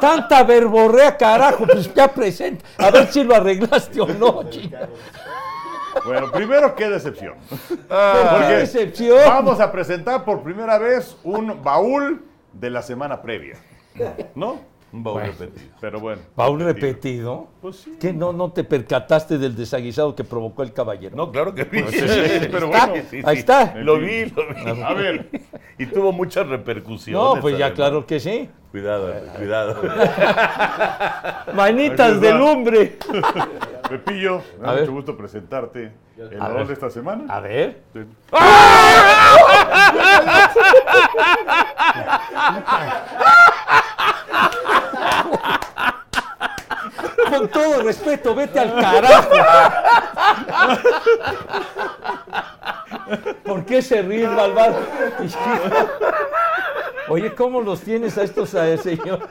tanta verborrea, carajo, pues ya presenta. A ver si lo arreglaste o no, chica. Bueno, primero, qué decepción. ¿Por qué decepción? Vamos a presentar por primera vez un baúl de la semana previa. ¿No? Un baúl repetido. Pero bueno. ¿Baúl repetido? Pues sí. ¿Qué no, no te percataste del desaguisado que provocó el caballero? No, claro que vi. sí, pero Está, bueno. ahí está. Lo vi, lo vi. A ver. Y tuvo muchas repercusiones. No, pues ya claro que sí. Cuidado, cuidado. Manitas de lumbre. Pepillo, me da ver. mucho gusto presentarte el A ver. de esta semana. A ver. Sí. Con todo respeto, vete al carajo. ¿Por qué se ríe malvado? Oye, ¿cómo los tienes a estos, a señor?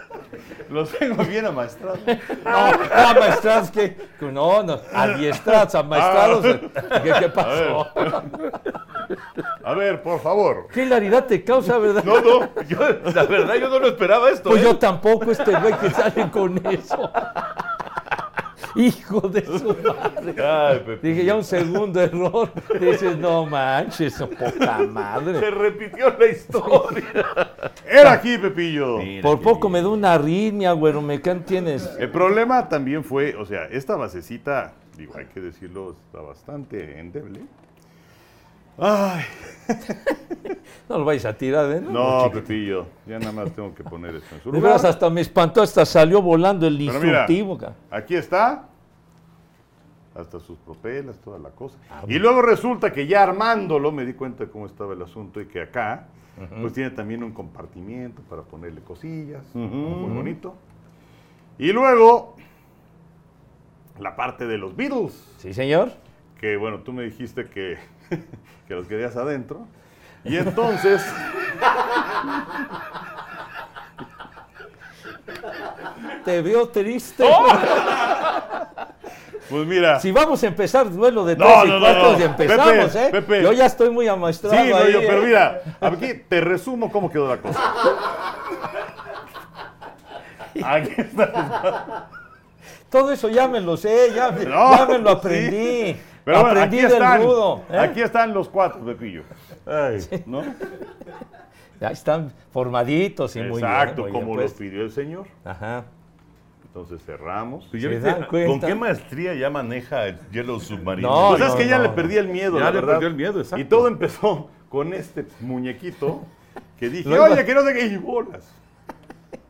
Los tengo bien amaestrados. No, amaestrados que. No, no, adiestrados, amaestrados. ¿Qué, qué pasó? A ver, por favor. ¿Qué hilaridad te causa, verdad? No, no, yo, la verdad yo no lo esperaba esto. Pues ¿eh? yo tampoco, este güey que sale con eso. Hijo de su madre. Ay. Dije, ya un segundo error. Dices, no manches, poca madre. Se repitió la historia. Era aquí, Pepillo. Mira Por poco me da una arritmia, güero. ¿Me can tienes? El problema también fue, o sea, esta basecita digo, hay que decirlo, está bastante endeble. Ay, No lo vais a tirar, ¿eh? no, Pepillo, ya nada más tengo que poner esto en su De lugar. veras, hasta me espantó, hasta salió volando el Pero instructivo. Aquí está. Hasta sus propelas, toda la cosa. Ah, y luego resulta que ya armándolo me di cuenta de cómo estaba el asunto y que acá, pues tiene también un compartimiento para ponerle cosillas, muy bonito. Y luego, la parte de los Beatles, Sí, señor. que bueno, tú me dijiste que, que los querías adentro. Y entonces, Te veo triste. ¡Oh! pues mira. Si vamos a empezar duelo de No, tres y no, cuatro, no. ya empezamos, Pepe, ¿eh? Pepe. Yo ya estoy muy amaestrado Sí, no, ahí, yo, pero ¿eh? mira, aquí te resumo cómo quedó la cosa. Aquí está. Todo eso ya me lo sé, ya, me- No, ya me lo sí. Pero bueno, aprendí aquí del están, rudo. ¿eh? Aquí están los cuatro, Pepillo. ¿No? Ya están formaditos y muy bien. Exacto, muy bien como los puestos. pidió el señor. Ajá. Entonces cerramos. Pues ya ¿Se viste dan cuenta? ¿Con qué maestría ya maneja el Yellow Submarino? No, Pues es no, que ya no, le perdí el miedo, Ya la le verdad. perdió el miedo, exacto. Y todo empezó con este muñequito que dije, Luego- oye, que no te y bolas.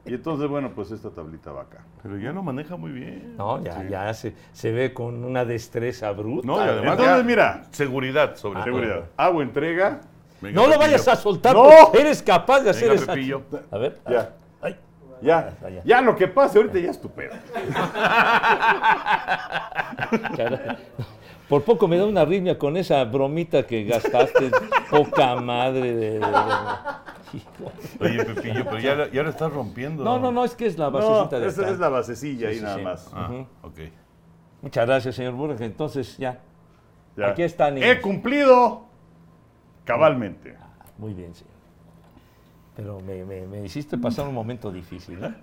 Y entonces, bueno, pues esta tablita va acá. Pero ya lo maneja muy bien. No, ya, ya se, se ve con una destreza bruta. No, y además Entonces, ya- mira, Seguridad, sobre todo. seguridad. Hago entrega. Venga, No lo Pepillo. vayas a soltar, No. eres capaz de hacer Venga. Pepillo. A ver. Ya. Ay. Ya, ya. ya lo que pase ahorita ya es tu pedo. Por poco me da una arritmia con esa bromita que gastaste. Poca madre de... de- de-. Oye, Pepillo, pero ya, la- ya lo estás rompiendo. No, no, no, es que es la No, basecita de esa es la basecilla ahí sí, nada sí. más. Ah, ok. Muchas gracias, señor Burg. Entonces, ya. Ya. Aquí está, niños. He cumplido cabalmente. Muy bien, señor. Pero me, me- me hiciste pasar un momento difícil, ¿eh?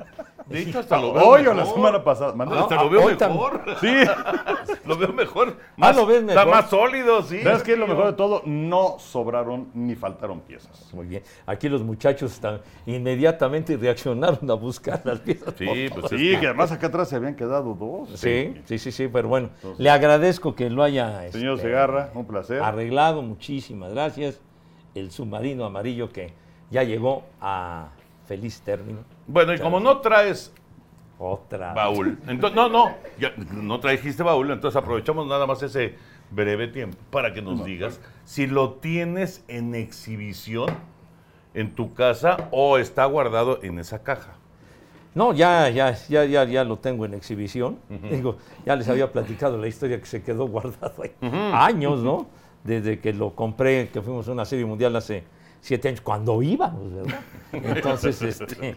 De hecho, hasta lo veo Hoy o la semana pasada. ¿Mande? Hasta No, lo veo hoy tam- mejor. Sí. lo veo mejor. Ah, Más, lo ves Está mejor. más sólido, sí. ¿Sabes qué es lo mejor de todo? No sobraron ni faltaron piezas. Muy bien. Aquí los muchachos están inmediatamente reaccionaron a buscar las piezas. Sí, pues. Sí, que además acá atrás se habían quedado dos. sí, sí, sí, sí, pero bueno, le agradezco que lo haya Señor este, Segarra, un placer. arreglado. Muchísimas gracias. El submarino amarillo que ya llegó a feliz término. Bueno, y como no traes Otra. baúl, entonces, no, no, ya no trajiste baúl, entonces aprovechamos nada más ese breve tiempo para que nos digas si lo tienes en exhibición en tu casa o está guardado en esa caja. No, ya, ya, ya, ya, ya lo tengo en exhibición. Digo, ya les había platicado la historia que se quedó guardado ahí. Años, ¿no? Desde que lo compré, que fuimos a una serie mundial hace siete años, cuando íbamos, ¿verdad? Entonces, este,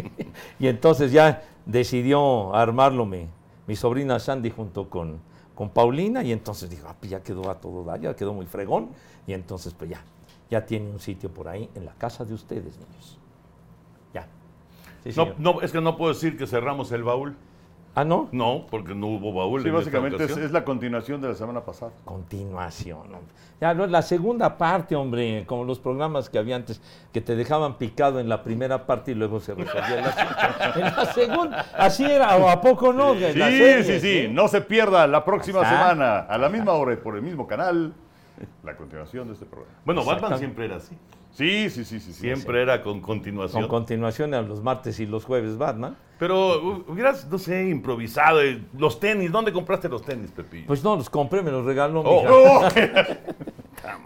y entonces ya decidió armarlo mi, mi sobrina Sandy junto con, con Paulina, y entonces dijo, ah, pues ya quedó a todo dar, ya quedó muy fregón, y entonces pues ya, ya tiene un sitio por ahí en la casa de ustedes, niños. Ya. Sí, No, no, es que no puedo decir que cerramos el baúl. Ah, no. No, porque no hubo baúl. Sí, en esta básicamente es, ocasión. es la continuación de la semana pasada. Continuación. hombre. Ya, no, la segunda parte, hombre, como los programas que había antes, que te dejaban picado en la primera parte y luego se resolvía asunto. En la segunda, así era, o a poco no. Sí, sí, sí. ¿eh? No se pierda la próxima semana, a la misma hora y por el mismo canal, la continuación de este programa. Bueno, Batman siempre era así. Sí, sí, sí, sí. sí. Siempre era con continuación. Con continuación a los martes y los jueves Batman. Pero hu- hubieras, no sé, improvisado. eh, Los tenis, ¿dónde compraste los tenis, Pepillo? Pues no, los compré, me los regaló. Oh, mija. Oh,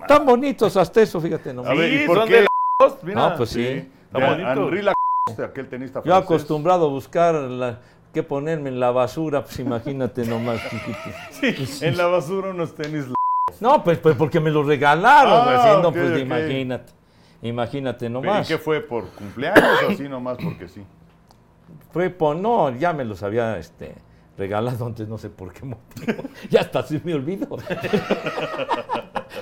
Tan bonitos hasta eso, fíjate nomás. A ver, ¿y sí, por son qué? de la... Mira. No, pues sí. Está de bonito. Lacoste, aquel tenista Yo acostumbrado a buscar la, qué ponerme en la basura, pues imagínate nomás, chiquito. Sí, en la basura unos tenis. No, pues, pues porque me lo regalaron, Ah, pues, no, pues imagínate. Imagínate ¿Y nomás. qué fue? ¿Por cumpleaños o así nomás? Porque sí. Fue por, no, ya me los había este, regalado antes, no sé por qué motivo. ya hasta se me olvidó.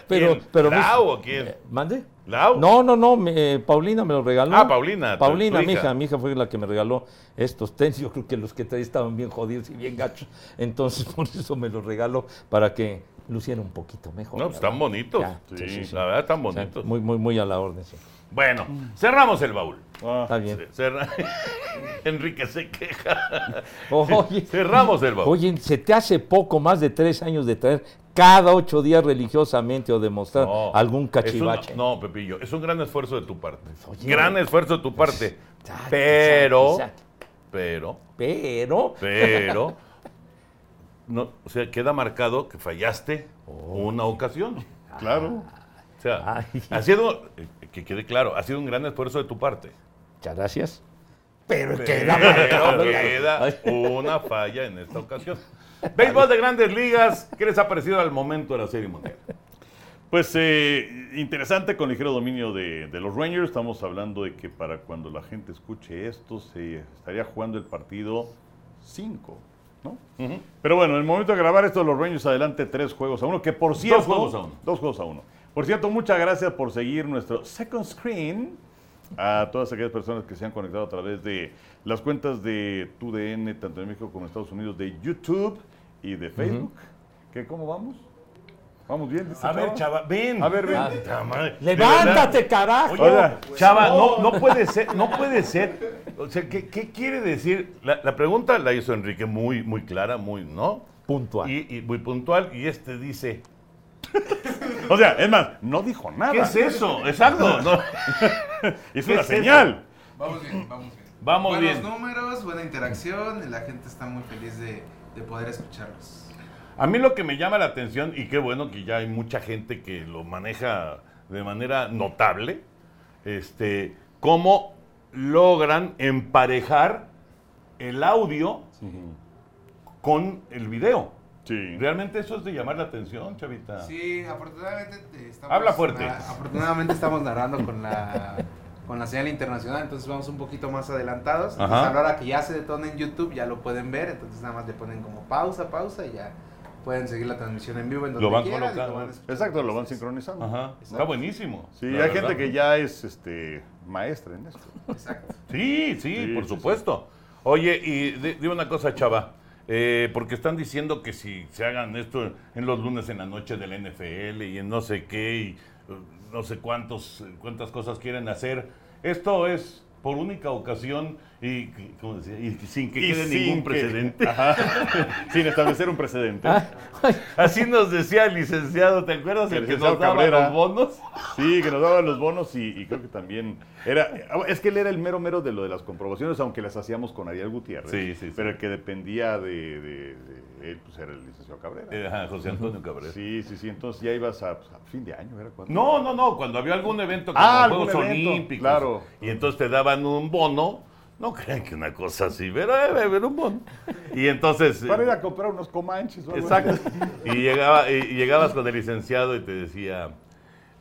pero, ¿Quién? pero. ¿Lau o quién? Eh, ¿Mande? ¿Lau? No, no, no, me- eh, Paulina me lo regaló. Ah, Paulina, Paulina, mi hija. hija, mi hija fue la que me regaló estos tenis. Yo creo que los que traía estaban bien jodidos y bien gachos. Entonces, por eso me los regaló, para que luciera un poquito mejor. No, pues ¿verdad? están bonitos. Ya, Sí, la verdad están O sea, bonitos. muy, muy, muy a la orden, sí. Bueno, cerramos el baúl. Ah, Está bien. Cerra- Enrique se queja. Oye, Cerramos el baúl. oye, ¿se te hace poco más de tres años de traer cada ocho días religiosamente o demostrar No, algún es un- cachivache? no, Pepillo, es un gran esfuerzo de tu parte. Oye. gran esfuerzo de tu parte. Exacto, pero, exacto, exacto. pero, Pero, pero, no, o sea, queda marcado que fallaste una ocasión. claro. O sea, Ay. ha sido, eh, que quede claro, ha sido un gran esfuerzo de tu parte. muchas gracias. Pero Pero queda marcado. queda una falla en esta ocasión. Béisbol de grandes ligas, ¿qué les ha parecido al momento de la Serie Mundial? Pues eh, interesante con ligero dominio de, de los Rangers. Estamos hablando de que para cuando la gente escuche esto se estaría jugando el partido 5, ¿no? Pero bueno, en el momento de grabar esto, los Rangers adelante tres juegos a uno, que por cierto... juegos a uno. Dos juegos a uno. Por cierto, muchas gracias por seguir nuestro second screen a todas aquellas personas que se han conectado a través de las cuentas de TUDN, tanto en México como en Estados Unidos, de YouTube y de Facebook. ¿Qué, ¿Cómo vamos? ¿Vamos bien? dice A ver, chava, ven. A ver, ven. Ah. Levántate, carajo. Oye. Chava, no, no puede ser, no puede ser. O sea, ¿qué, qué quiere decir? La, la pregunta la hizo Enrique muy, muy clara, muy, ¿no? Puntual. Y, y muy puntual. Y este dice, O sea, es más, no dijo nada. ¿qué es eso? Exacto. ¿no? Es ¿Qué una es señal. Vamos bien, vamos bien. Vamos Buenos bien. números, buena interacción, y la gente está muy feliz de, de poder escucharlos. A mí lo que me llama la atención, y qué bueno que ya hay mucha gente que lo maneja de manera notable, este, cómo logran emparejar el audio con el video. Sí. Realmente eso es de llamar la atención, chavita. Sí, afortunadamente eh, estamos Habla fuerte. na- afortunadamente estamos narrando con la con la señal internacional, entonces vamos un poquito más adelantados. Entonces, a la hora que ya se detona en YouTube, ya lo pueden ver, entonces nada más le ponen como pausa, pausa y ya pueden seguir la transmisión en vivo en donde Lo van quieran. Exacto, lo van sincronizando. Ajá. Está buenísimo. Sí, la hay verdad. gente que ya es este, maestra en esto. Exacto. Sí, sí, Sí, por sí, supuesto. Oye, y di- dime una cosa, chava. eh, porque están diciendo que si se hagan esto en los lunes en la noche del NFL y en no sé qué y eh, no sé cuántos, cuántas cosas quieren hacer. Esto es por única ocasión y, ¿cómo decía? y sin que Y quede sin ningún que- precedente. Ajá. sin establecer un precedente. Ah, Así nos decía el licenciado, ¿te acuerdas? El El que licenciado nos daba Cabrera. los bonos. Sí, que nos daban los bonos y, y creo que también era. Es que él era el mero mero de lo de las comprobaciones, aunque las hacíamos con Ariel Gutiérrez. Sí, sí, sí. Pero el que dependía de, de- de él, pues era el licenciado Cabrera. Eh, ajá, José Antonio Cabrera. Sí, sí, sí. Entonces ya ibas a, pues, a fin de año, ¿era cuando? No, no, no, cuando había algún evento como Ah, Juegos evento, Olímpicos. claro. Y entonces te daban un bono. No crean que una cosa así, pero eh, era un bono. Y entonces. Para eh, ir a comprar unos comanches o algo así. Exacto. Y, llegaba, y y llegabas con el licenciado y te decía,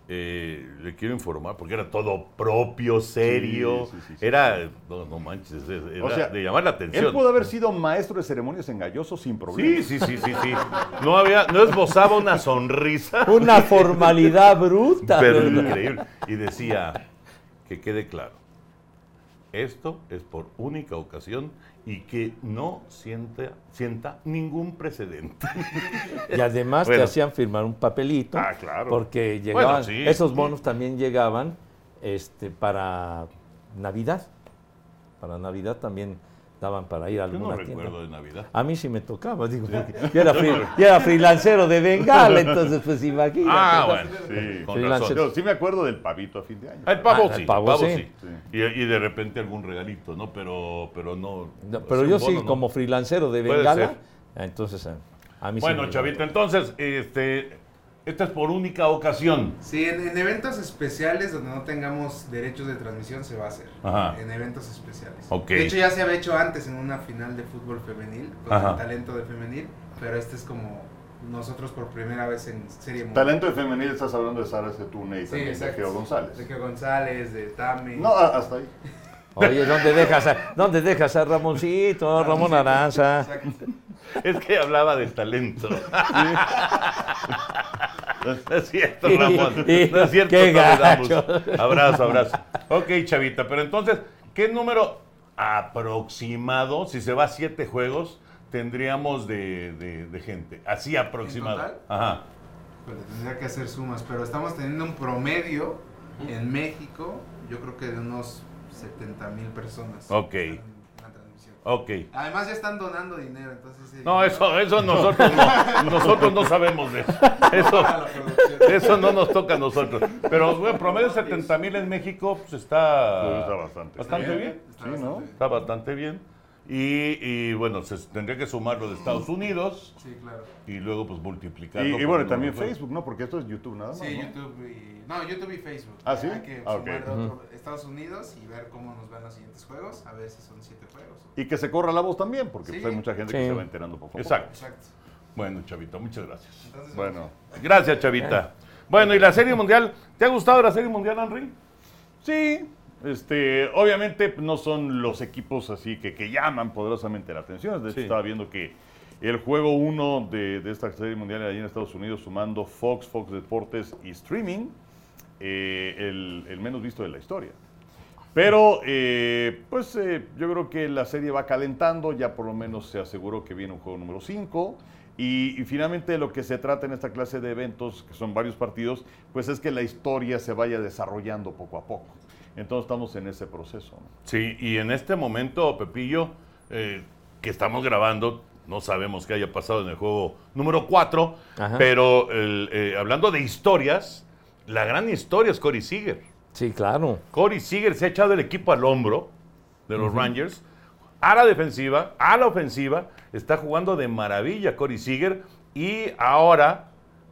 eh, le quiero informar, porque era todo propio, serio. Sí, sí, sí, sí. era, no, no manches, era O sea, de llamar la Él atención. pudo haber sido maestro de ceremonias en Galloso sin problema. Sí, sí, sí, sí, sí. No había, no esbozaba una sonrisa. una formalidad bruta. Pero ¿verdad? increíble. Y decía, que quede claro, esto es por única ocasión y que no sienta, sienta ningún precedente. Y además Bueno. te hacían firmar un papelito. Ah, claro. Porque llegaban, sí. esos bonos también llegaban este, para Navidad. Para Navidad también daban para ir a Yo alguna no tienda. recuerdo de Navidad. A mí sí me tocaba, digo, porque yo era, free- yo era freelancero de Bengala, entonces pues imagínate. Ah, ¿no? bueno, Sí. con razón. Yo sí me acuerdo del pavito a fin de año. El pavo Ah, sí, el pavo el pavo sí. sí. Y, y de repente algún regalito, ¿no? Pero, pero no. No, pero yo sí, ¿no? como freelancero de Bengala, entonces a, a mí sí Bueno, Chavito, entonces, este, esta es por única ocasión. Sí, en, en eventos especiales donde no tengamos derechos de transmisión se va a hacer. Ajá. En eventos especiales. De hecho ya se había hecho antes en una final de fútbol femenil, con Ajá. el talento de femenil, pero este es como nosotros por primera vez en serie mundial. Talento de femenil estás hablando de Sara Setune y Sí, también de exacto. Geo González. De Geo González, de Tami. No, hasta ahí. Oye, ¿dónde dejas a, ¿dónde dejas a Ramoncito, Ramón Aranza? Exacto. Es que hablaba del talento. No es cierto, Ramón. No es cierto, Qué gacho. Abrazo, abrazo. Ok, Chavita, pero entonces, ¿qué número aproximado, si se va a siete juegos, tendríamos de, de- de gente? Así aproximado. total? Ajá. Pues tendría que hacer sumas, pero estamos teniendo un promedio en México, yo creo que de unos 70 mil personas. Ok. Ok. Además ya están donando dinero, entonces... No, eso, eso nosotros no, nosotros no sabemos de eso. Eso, eso no nos toca a nosotros. Pero, bueno, promedio 70 mil en México pues, está, Pues está bastante. bastante bien. Está Sí, bastante ¿no? bien. Está bastante bien. Y, y, bueno, se tendría que sumar lo de Estados Unidos Sí, claro. y luego pues multiplicarlo. Y, bueno, también Facebook, ¿no? Porque esto es YouTube nada más. Sí, ¿no? YouTube y... No, YouTube y Facebook. ¿Ah, sí? Hay que Ah, sumar otro- Estados Unidos y ver cómo nos van los siguientes juegos. A ver si son siete juegos. Y que se corra la voz también, porque Sí. pues, hay mucha gente que se va enterando poco a poco. Exacto. Exacto. Bueno, Chavito, muchas gracias. Entonces, Bueno, Gracias, Chavita. Bueno, ¿y la Serie Mundial? ¿Te ha gustado la Serie Mundial, Henry? sí, este, obviamente no son los equipos así que, que llaman poderosamente la atención. De hecho, Sí. estaba viendo que el juego 1 de, de esta serie mundial allí en Estados Unidos, sumando Fox, Fox Deportes y streaming, eh, el, el menos visto de la historia. Pero, eh, pues eh, yo creo que la serie va calentando, ya por lo menos se aseguró que viene un juego número 5. Y, y finalmente lo que se trata en esta clase de eventos, que son varios partidos, pues es que la historia se vaya desarrollando poco a poco. Entonces estamos en ese proceso. ¿no? Sí, y en este momento, Pepillo, eh, que estamos grabando, no sabemos qué haya pasado en el juego número 4, Ajá. pero el, eh, hablando de historias, la gran historia es Corey Seager. Sí, claro. Corey Seager se ha echado el equipo al hombro de los Rangers, a la defensiva, a la ofensiva, está jugando de maravilla Corey Seager y ahora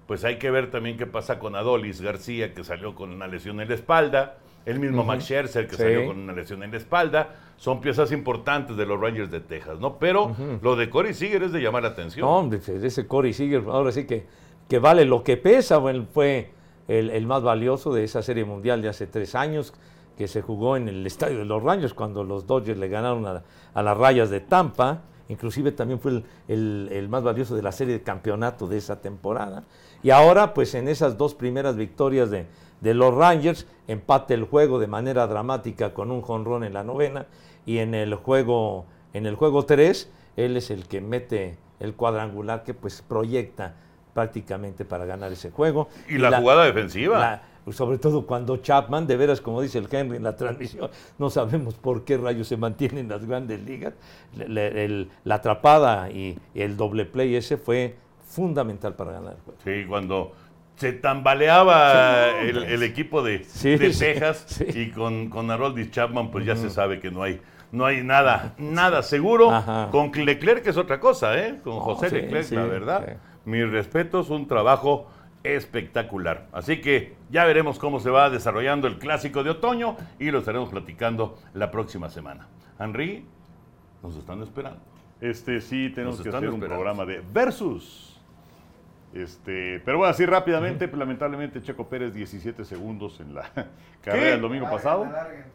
pues hay que ver también qué pasa con Adolis García que salió con una lesión en la espalda, el mismo Max Scherzer que Sí. salió con una lesión en la espalda, son piezas importantes de los Rangers de Texas, ¿no? Pero lo de Corey Seager es de llamar la atención. No, hombre, ese Corey Seager, ahora sí que, que vale lo que pesa. Bueno, fue el, más valioso de esa serie mundial de hace tres años, que se jugó en el estadio de los Rangers cuando los Dodgers le ganaron a, las rayas de Tampa. Inclusive también fue el más valioso de la serie de campeonato de esa temporada. Y ahora, pues en esas dos primeras victorias de, de los Rangers, empate el juego de manera dramática con un jonrón en la novena. Y en el juego, en el juego 3, él es el que mete el cuadrangular que pues proyecta prácticamente para ganar ese juego. y la, jugada defensiva. la- sobre todo cuando Chapman, de veras, como dice el Henry en la transmisión, no sabemos por qué rayos se mantiene en las grandes ligas. Le- le- el- la atrapada y el doble play ese fue fundamental para ganar el juego. Sí, cuando se tambaleaba Sí, el, equipo de, Sí, de Texas sí. y con, con Haroldis Chapman, pues ya se sabe que no hay, no hay nada, nada seguro. Ajá. Con Leclerc es otra cosa, ¿eh? Con José sí, Leclerc, sí, la verdad. Mis respetos, un trabajo espectacular. Así que ya veremos cómo se va desarrollando el clásico de otoño y lo estaremos platicando la próxima semana. Henry, nos están esperando. Este sí tenemos que hacer un programa de versus. Este, pero bueno, así rápidamente, lamentablemente Checo Pérez 17 segundos en la carrera del domingo Larguen, pasado. larguen.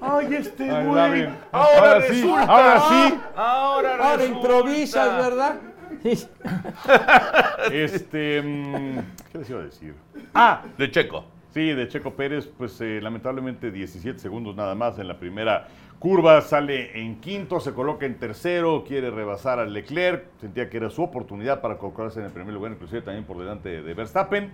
Ay, este güey. Ahora, Ahora sí, ahora sí. Ahora, Ahora resulta. improvisas, ¿verdad? Este, mm, ¿qué les iba a decir? Ah, De Checo. Sí, de Checo Pérez, pues eh, lamentablemente 17 segundos nada más en la primera curva, sale en quinto, se coloca en tercero, quiere rebasar a Leclerc, sentía que era su oportunidad para colocarse en el primer lugar, inclusive también por delante de, de Verstappen.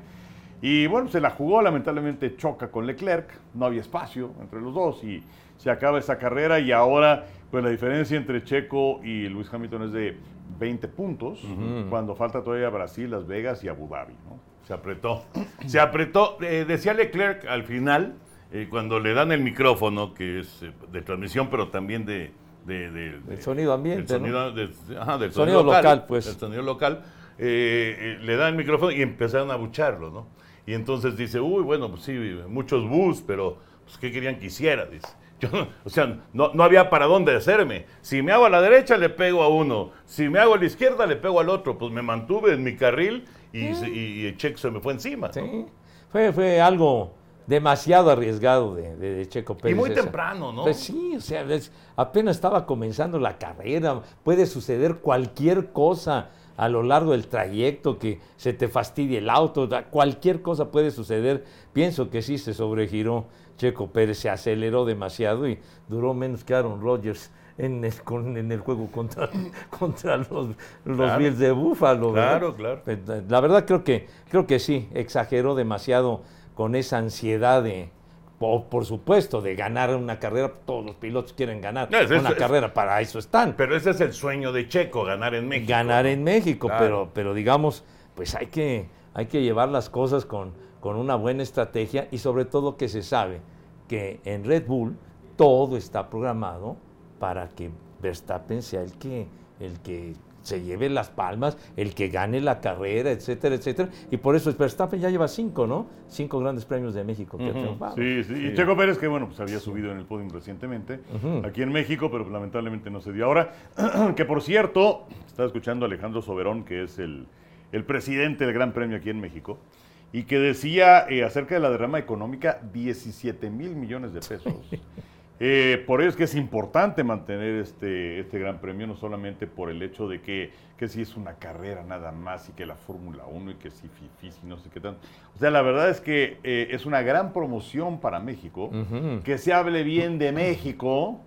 Y bueno, se la jugó, lamentablemente choca con Leclerc, no había espacio entre los dos y se acaba esa carrera y ahora pues la diferencia entre Checo y Luis Hamilton es de 20 puntos, cuando falta todavía Brasil, Las Vegas y Abu Dhabi, ¿no? Se apretó. Se apretó. Eh, decía Leclerc al final, eh, cuando le dan el micrófono, que es eh, de transmisión, pero también de... de- de- de- El sonido ambiente, ¿no? sonido, de- ajá, del Sonido local, pues. El sonido local. eh, eh, le dan el micrófono y empezaron a bucharlo, ¿no? Y entonces dice, uy, bueno, pues sí, muchos bus, pero pues, ¿qué querían que hiciera? Dice. Yo, o sea, no, no había para dónde hacerme. Si me hago a la derecha, le pego a uno. Si me hago a la izquierda, le pego al otro. Pues me mantuve en mi carril y, se- y- check se me fue encima. ¿no? Sí, fue, fue algo demasiado arriesgado de, de- de Checo Pérez. Y muy esa. temprano, ¿no? Pues sí, o sea, es- apenas estaba comenzando la carrera, puede suceder cualquier cosa a lo largo del trayecto, que se te fastidie el auto, cualquier cosa puede suceder. Pienso que sí se sobregiró Checo Pérez, se aceleró demasiado y duró menos que Aaron Rodgers en el, con- en el juego contra, contra los, los Claro. Bills de Búfalo. ¿verdad? Claro, claro. Pues, La verdad creo que, creo que sí, exageró demasiado con esa ansiedad de, por, por supuesto, de ganar una carrera. Todos los pilotos quieren ganar No, es- una es- carrera, para eso están. Pero ese es el sueño de Checo, ganar en México. ganar en México, Claro. pero, pero digamos, pues hay que, hay que llevar las cosas con, con una buena estrategia y sobre todo que se sabe que en Red Bull todo está programado para que Verstappen sea el que, el que se lleve las palmas, el que gane la carrera, etcétera, etcétera. Y por eso Verstappen ya lleva cinco, ¿no? Cinco grandes premios de México que ha triunfado. Sí, sí, Y Checo Pérez, que bueno, pues había subido en el podium recientemente, aquí en México, pero lamentablemente no se dio. Ahora, que por cierto, estaba escuchando a Alejandro Soberón, que es el, el presidente del Gran Premio aquí en México, y que decía eh, acerca de la derrama económica 17 mil millones de pesos. Eh, por ello es que es importante mantener este, este gran premio, no solamente por el hecho de que, que si es una carrera nada más y que la Fórmula 1 y que si FIFIs y no sé qué tanto. O sea, la verdad es que eh, es una gran promoción para México, que se hable bien de México.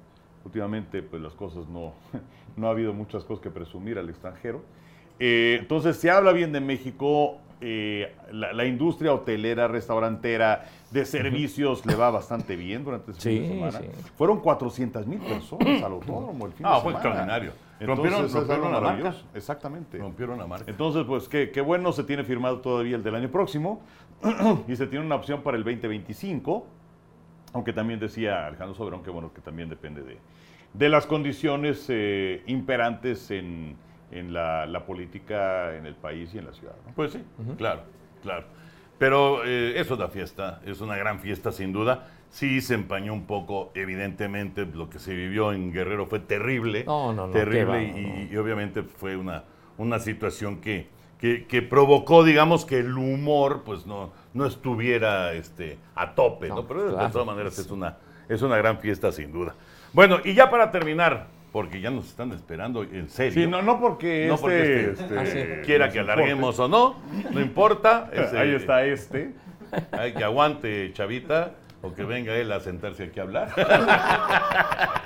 Últimamente, pues las cosas no, no ha habido muchas cosas que presumir al extranjero. Eh, entonces, se habla bien de México, eh, la, la industria hotelera, restaurantera, de servicios le va bastante bien durante ese fin de semana. sí. Fueron 400 mil personas al autódromo el fin Ah, de fue semana. extraordinario. Entonces, Rompieron- es rompieron la marca. Exactamente. Rompieron la marca. Entonces, pues qué, qué bueno, se tiene firmado todavía el del año próximo y se tiene una opción para el 2025, aunque también decía Alejandro Soberón que bueno, que también depende de, de las condiciones eh, imperantes en, en la, la política en el país y en la ciudad. ¿no? Pues sí, claro, claro. Pero eh, eso da fiesta, es una gran fiesta sin duda. Sí se empañó un poco, evidentemente, lo que se vivió en Guerrero fue terrible. No, no, no, Terrible va, y, no. y obviamente fue una, una situación que, que, que provocó, digamos, que el humor pues no, no estuviera este, a tope, ¿no? No, Pero de claro. todas maneras es una, es una gran fiesta sin duda. Bueno, y ya para terminar, porque ya nos están esperando en serio. Sí, no, no porque No este, porque este, Ah, sí. quiera que alarguemos o no, no importa. ese- Ahí está este. Hay que aguante, chavita, o que venga él a sentarse aquí a hablar.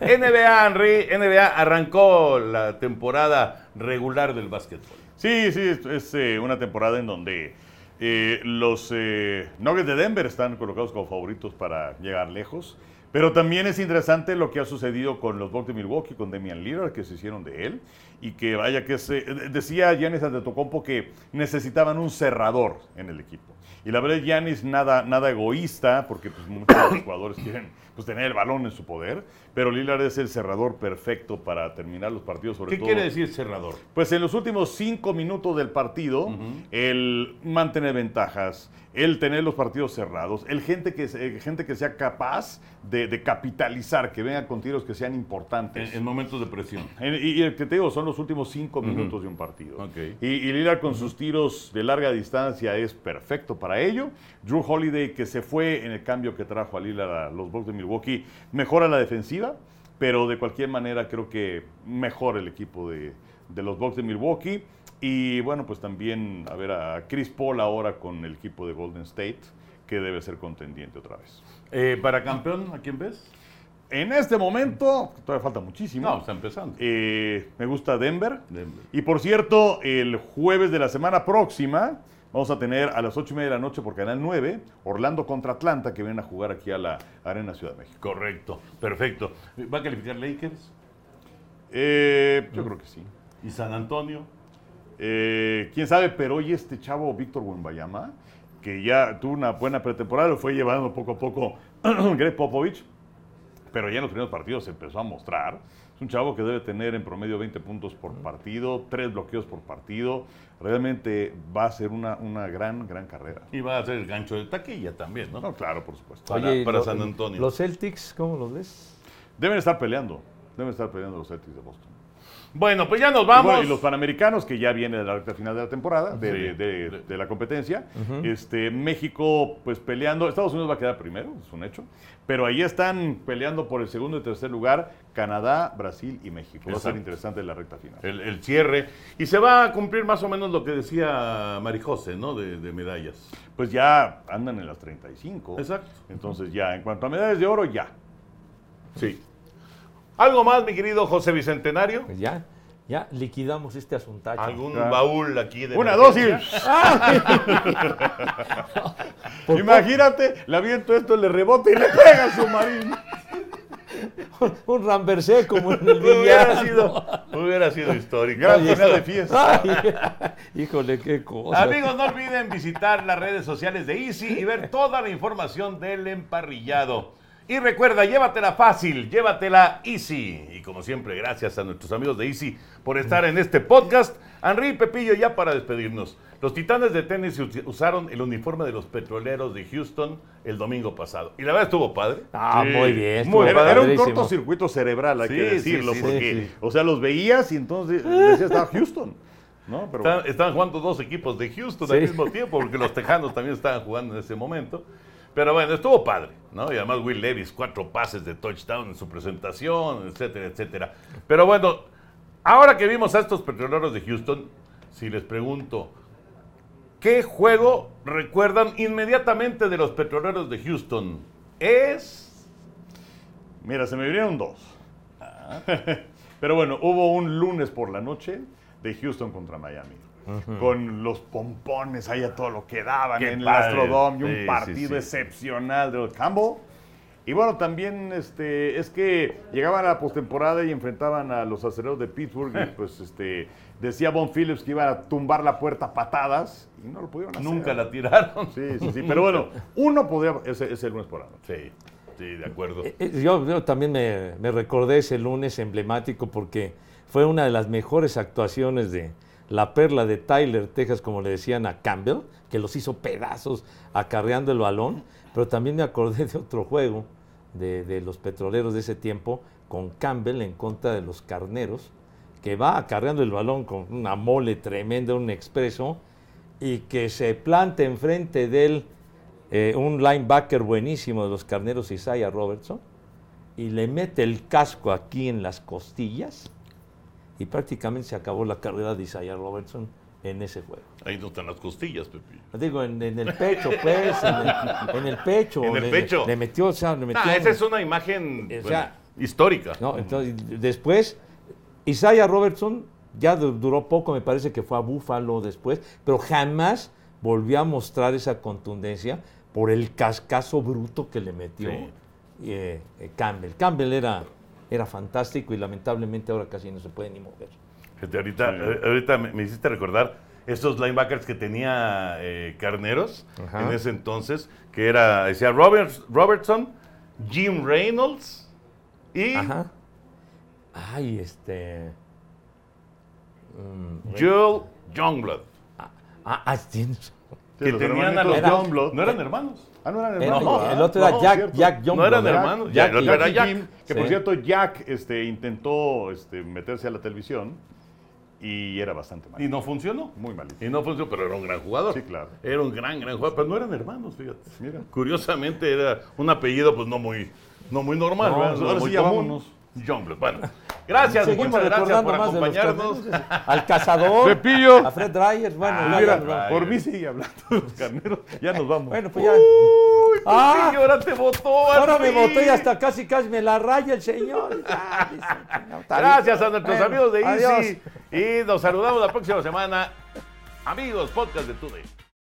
NBA, Henry, NBA arrancó la temporada regular del básquetbol. Sí, sí, es, es, eh, una temporada en donde eh, los eh, Nuggets de Denver están colocados como favoritos para llegar lejos. Pero también es interesante lo que ha sucedido con los Bucks de Milwaukee, con Damian Lillard, que se hicieron de él. Y que vaya que se... Decía Giannis Antetokounmpo que necesitaban un cerrador en el equipo. Y la verdad, Giannis nada, nada egoísta, porque pues, muchos de los jugadores quieren pues, tener el balón en su poder. Pero Lillard es el cerrador perfecto para terminar los partidos, sobre ¿Qué todo... quiere decir cerrador? Pues en los últimos cinco minutos del partido, el mantener ventajas, el tener los partidos cerrados, el gente que, se- gente que sea capaz de, de capitalizar, que venga con tiros que sean importantes. En, en momentos de presión. En- Y, y el que te digo, son los últimos cinco minutos de un partido. Y, y Lillard con sus tiros de larga distancia es perfecto para ello. Drew Holiday, que se fue en el cambio que trajo a Lillard a los Bucks de Milwaukee, mejora la defensiva, pero de cualquier manera creo que mejora el equipo de, de los Bucks de Milwaukee. Y bueno, pues también a ver a Chris Paul ahora con el equipo de Golden State, que debe ser contendiente otra vez. Eh, ¿Para campeón, a quién ves? En este momento, todavía falta muchísimo. No, está empezando. Eh, me gusta Denver. Denver. Y por cierto, el jueves de la semana próxima vamos a tener a las 8 y media de la noche por Canal 9 Orlando contra Atlanta que vienen a jugar aquí a la Arena Ciudad de México. Correcto, perfecto. ¿Va a calificar Lakers? Eh, yo creo que sí. ¿Y San Antonio? Eh, Quién sabe, pero hoy este chavo Víctor Wembayama, que ya tuvo una buena pretemporada, lo fue llevando poco a poco Greg Popovich, pero ya en los primeros partidos se empezó a mostrar. Es un chavo que debe tener en promedio 20 puntos por partido, 3 bloqueos por partido. Realmente va a ser una, una gran, gran carrera. Y va a ser el gancho de taquilla también, ¿no? No, claro, por supuesto. Para- para lo- San Antonio. Los Celtics, ¿cómo los ves? Deben estar peleando, deben estar peleando los Celtics de Boston. Bueno, pues ya nos Y, vamos. bueno, y los panamericanos, que ya viene de la recta final de la temporada, de, Sí. de- de- de la competencia. este, México, pues peleando. Estados Unidos va a quedar primero, es un hecho. Pero ahí están peleando por el segundo y tercer lugar Canadá, Brasil y México. Va a ser interesante la recta final. el, el cierre. Y se va a cumplir más o menos lo que decía Marijose, ¿no? De, de medallas. Pues ya andan en las 35. Exacto. Entonces ya, en cuanto a medallas de oro, ya. Sí. ¿Algo más, mi querido José Bicentenario? Pues ya, ya liquidamos este asuntacho. ¿Algún baúl aquí de Una, dos y... emergencia? Por Imagínate, le aviento esto, le rebota y le pega al submarino. Un ramversé como en el Hubiera sido, hubiera sido histórico. Gran final de fiesta. Ay, híjole, qué cosa. Amigos, no olviden visitar las redes sociales de Easy y ver toda la información del emparrillado. Y recuerda, llévatela fácil, llévatela Easy. Y como siempre, gracias a nuestros amigos de Easy por estar en este podcast. Henry y Pepillo, ya para despedirnos. Los titanes de tenis us- usaron el uniforme de los petroleros de Houston el domingo pasado. Y la verdad estuvo padre. Ah, Sí. muy bien. Muy- estuvo era, era un cortocircuito cerebral, hay Sí, que decirlo, sí, porque, sí. o sea, los veías y entonces decías, estaba Houston, ¿no? Pero Estaban, estaban jugando dos equipos de Houston al mismo tiempo, porque los Tejanos también estaban jugando en ese momento. Pero bueno, estuvo padre, ¿no? Y además Will Levis, cuatro pases de touchdown en su presentación, etcétera, etcétera. Pero bueno, ahora que vimos a estos petroleros de Houston, si les pregunto, ¿qué juego recuerdan inmediatamente de los petroleros de Houston? Es... Mira, se me vinieron dos. Pero bueno, hubo un lunes por la noche de Houston contra Miami. Con los pompones ahí a todo lo que daban Qué en el padre. Astrodome y un Sí, partido sí. excepcional de los Campbell. Y bueno, también este, es que llegaban a la postemporada y enfrentaban a los acereros de Pittsburgh y pues este, decía Von Phillips que iban a tumbar la puerta a patadas y no lo pudieron hacer. Nunca la tiraron. Sí, sí, sí. Pero bueno, uno podría, ese, ese lunes por noche. Sí, sí, de acuerdo. Eh, eh, Yo, yo también me, me recordé ese lunes emblemático porque fue una de las mejores actuaciones de la perla de Tyler, Texas, como le decían a Campbell, que los hizo pedazos acarreando el balón. Pero también me acordé de otro juego de, los petroleros de ese tiempo con Campbell en contra de los carneros, que va acarreando el balón con una mole tremenda, un expreso, y que se planta enfrente de él eh, un linebacker buenísimo de los carneros, Isaiah Robertson, y le mete el casco aquí en las costillas, y prácticamente se acabó la carrera de Isaiah Robertson en ese juego. Ahí no están las costillas, Pepe. Digo, en, en el pecho, pues, en el, en el pecho. En el le- pecho. Le metió, o sea, le metió. Ah, esa es una imagen O bueno, sea, histórica. ¿no? Entonces, después, Isaiah Robertson ya du- duró poco, me parece que fue a Buffalo después, pero jamás volvió a mostrar esa contundencia por el cascazo bruto que le metió Sí. eh, eh, Campbell. Campbell era, era fantástico y lamentablemente ahora casi no se puede ni mover. Fíjate, ahorita, Sí. eh, ahorita me, me hiciste recordar esos linebackers que tenía eh, Carneros Ajá. en ese entonces, que era, decía Roberts, Robertson, Jim Reynolds y Ajá. Ay, este. mm, Joel Youngblood. ah, ah, tienes- Sí, Que tenían a los Youngblood. No eran hermanos. Ah, no eran Era- hermanos. El otro era No, Jack, cierto. Jack Youngblood. No eran hermanos. Ya, el otro Jack era Jack. Jim, que por cierto Jack este, intentó este, meterse a la televisión y era bastante mal. Y no funcionó. Muy malito. Y no funcionó, pero era un gran jugador. Sí, claro. Era un gran, gran jugador. Pero no eran hermanos, fíjate. Mira. Curiosamente era un apellido pues no muy, no muy normal. No, ¿verdad? No ahora muy sí ya común. vámonos. Youngblood. Bueno, gracias, Seguimos muchas gracias por más de los acompañarnos. Al cazador. Pepillo. A Fred Dreyer. Bueno, Ah, ya, Mira, por mí sigue hablando de los carneros. Ya nos vamos. Bueno, pues ya. Uy, Ah. Pepillo, ahora te votó. Ahora me votó y hasta casi casi me la raya el señor. Bien. Gracias a nuestros Bueno, amigos de Easy. adiós. Y nos saludamos la próxima semana. Amigos, podcast de Today.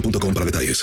boostmobile.com para detalles.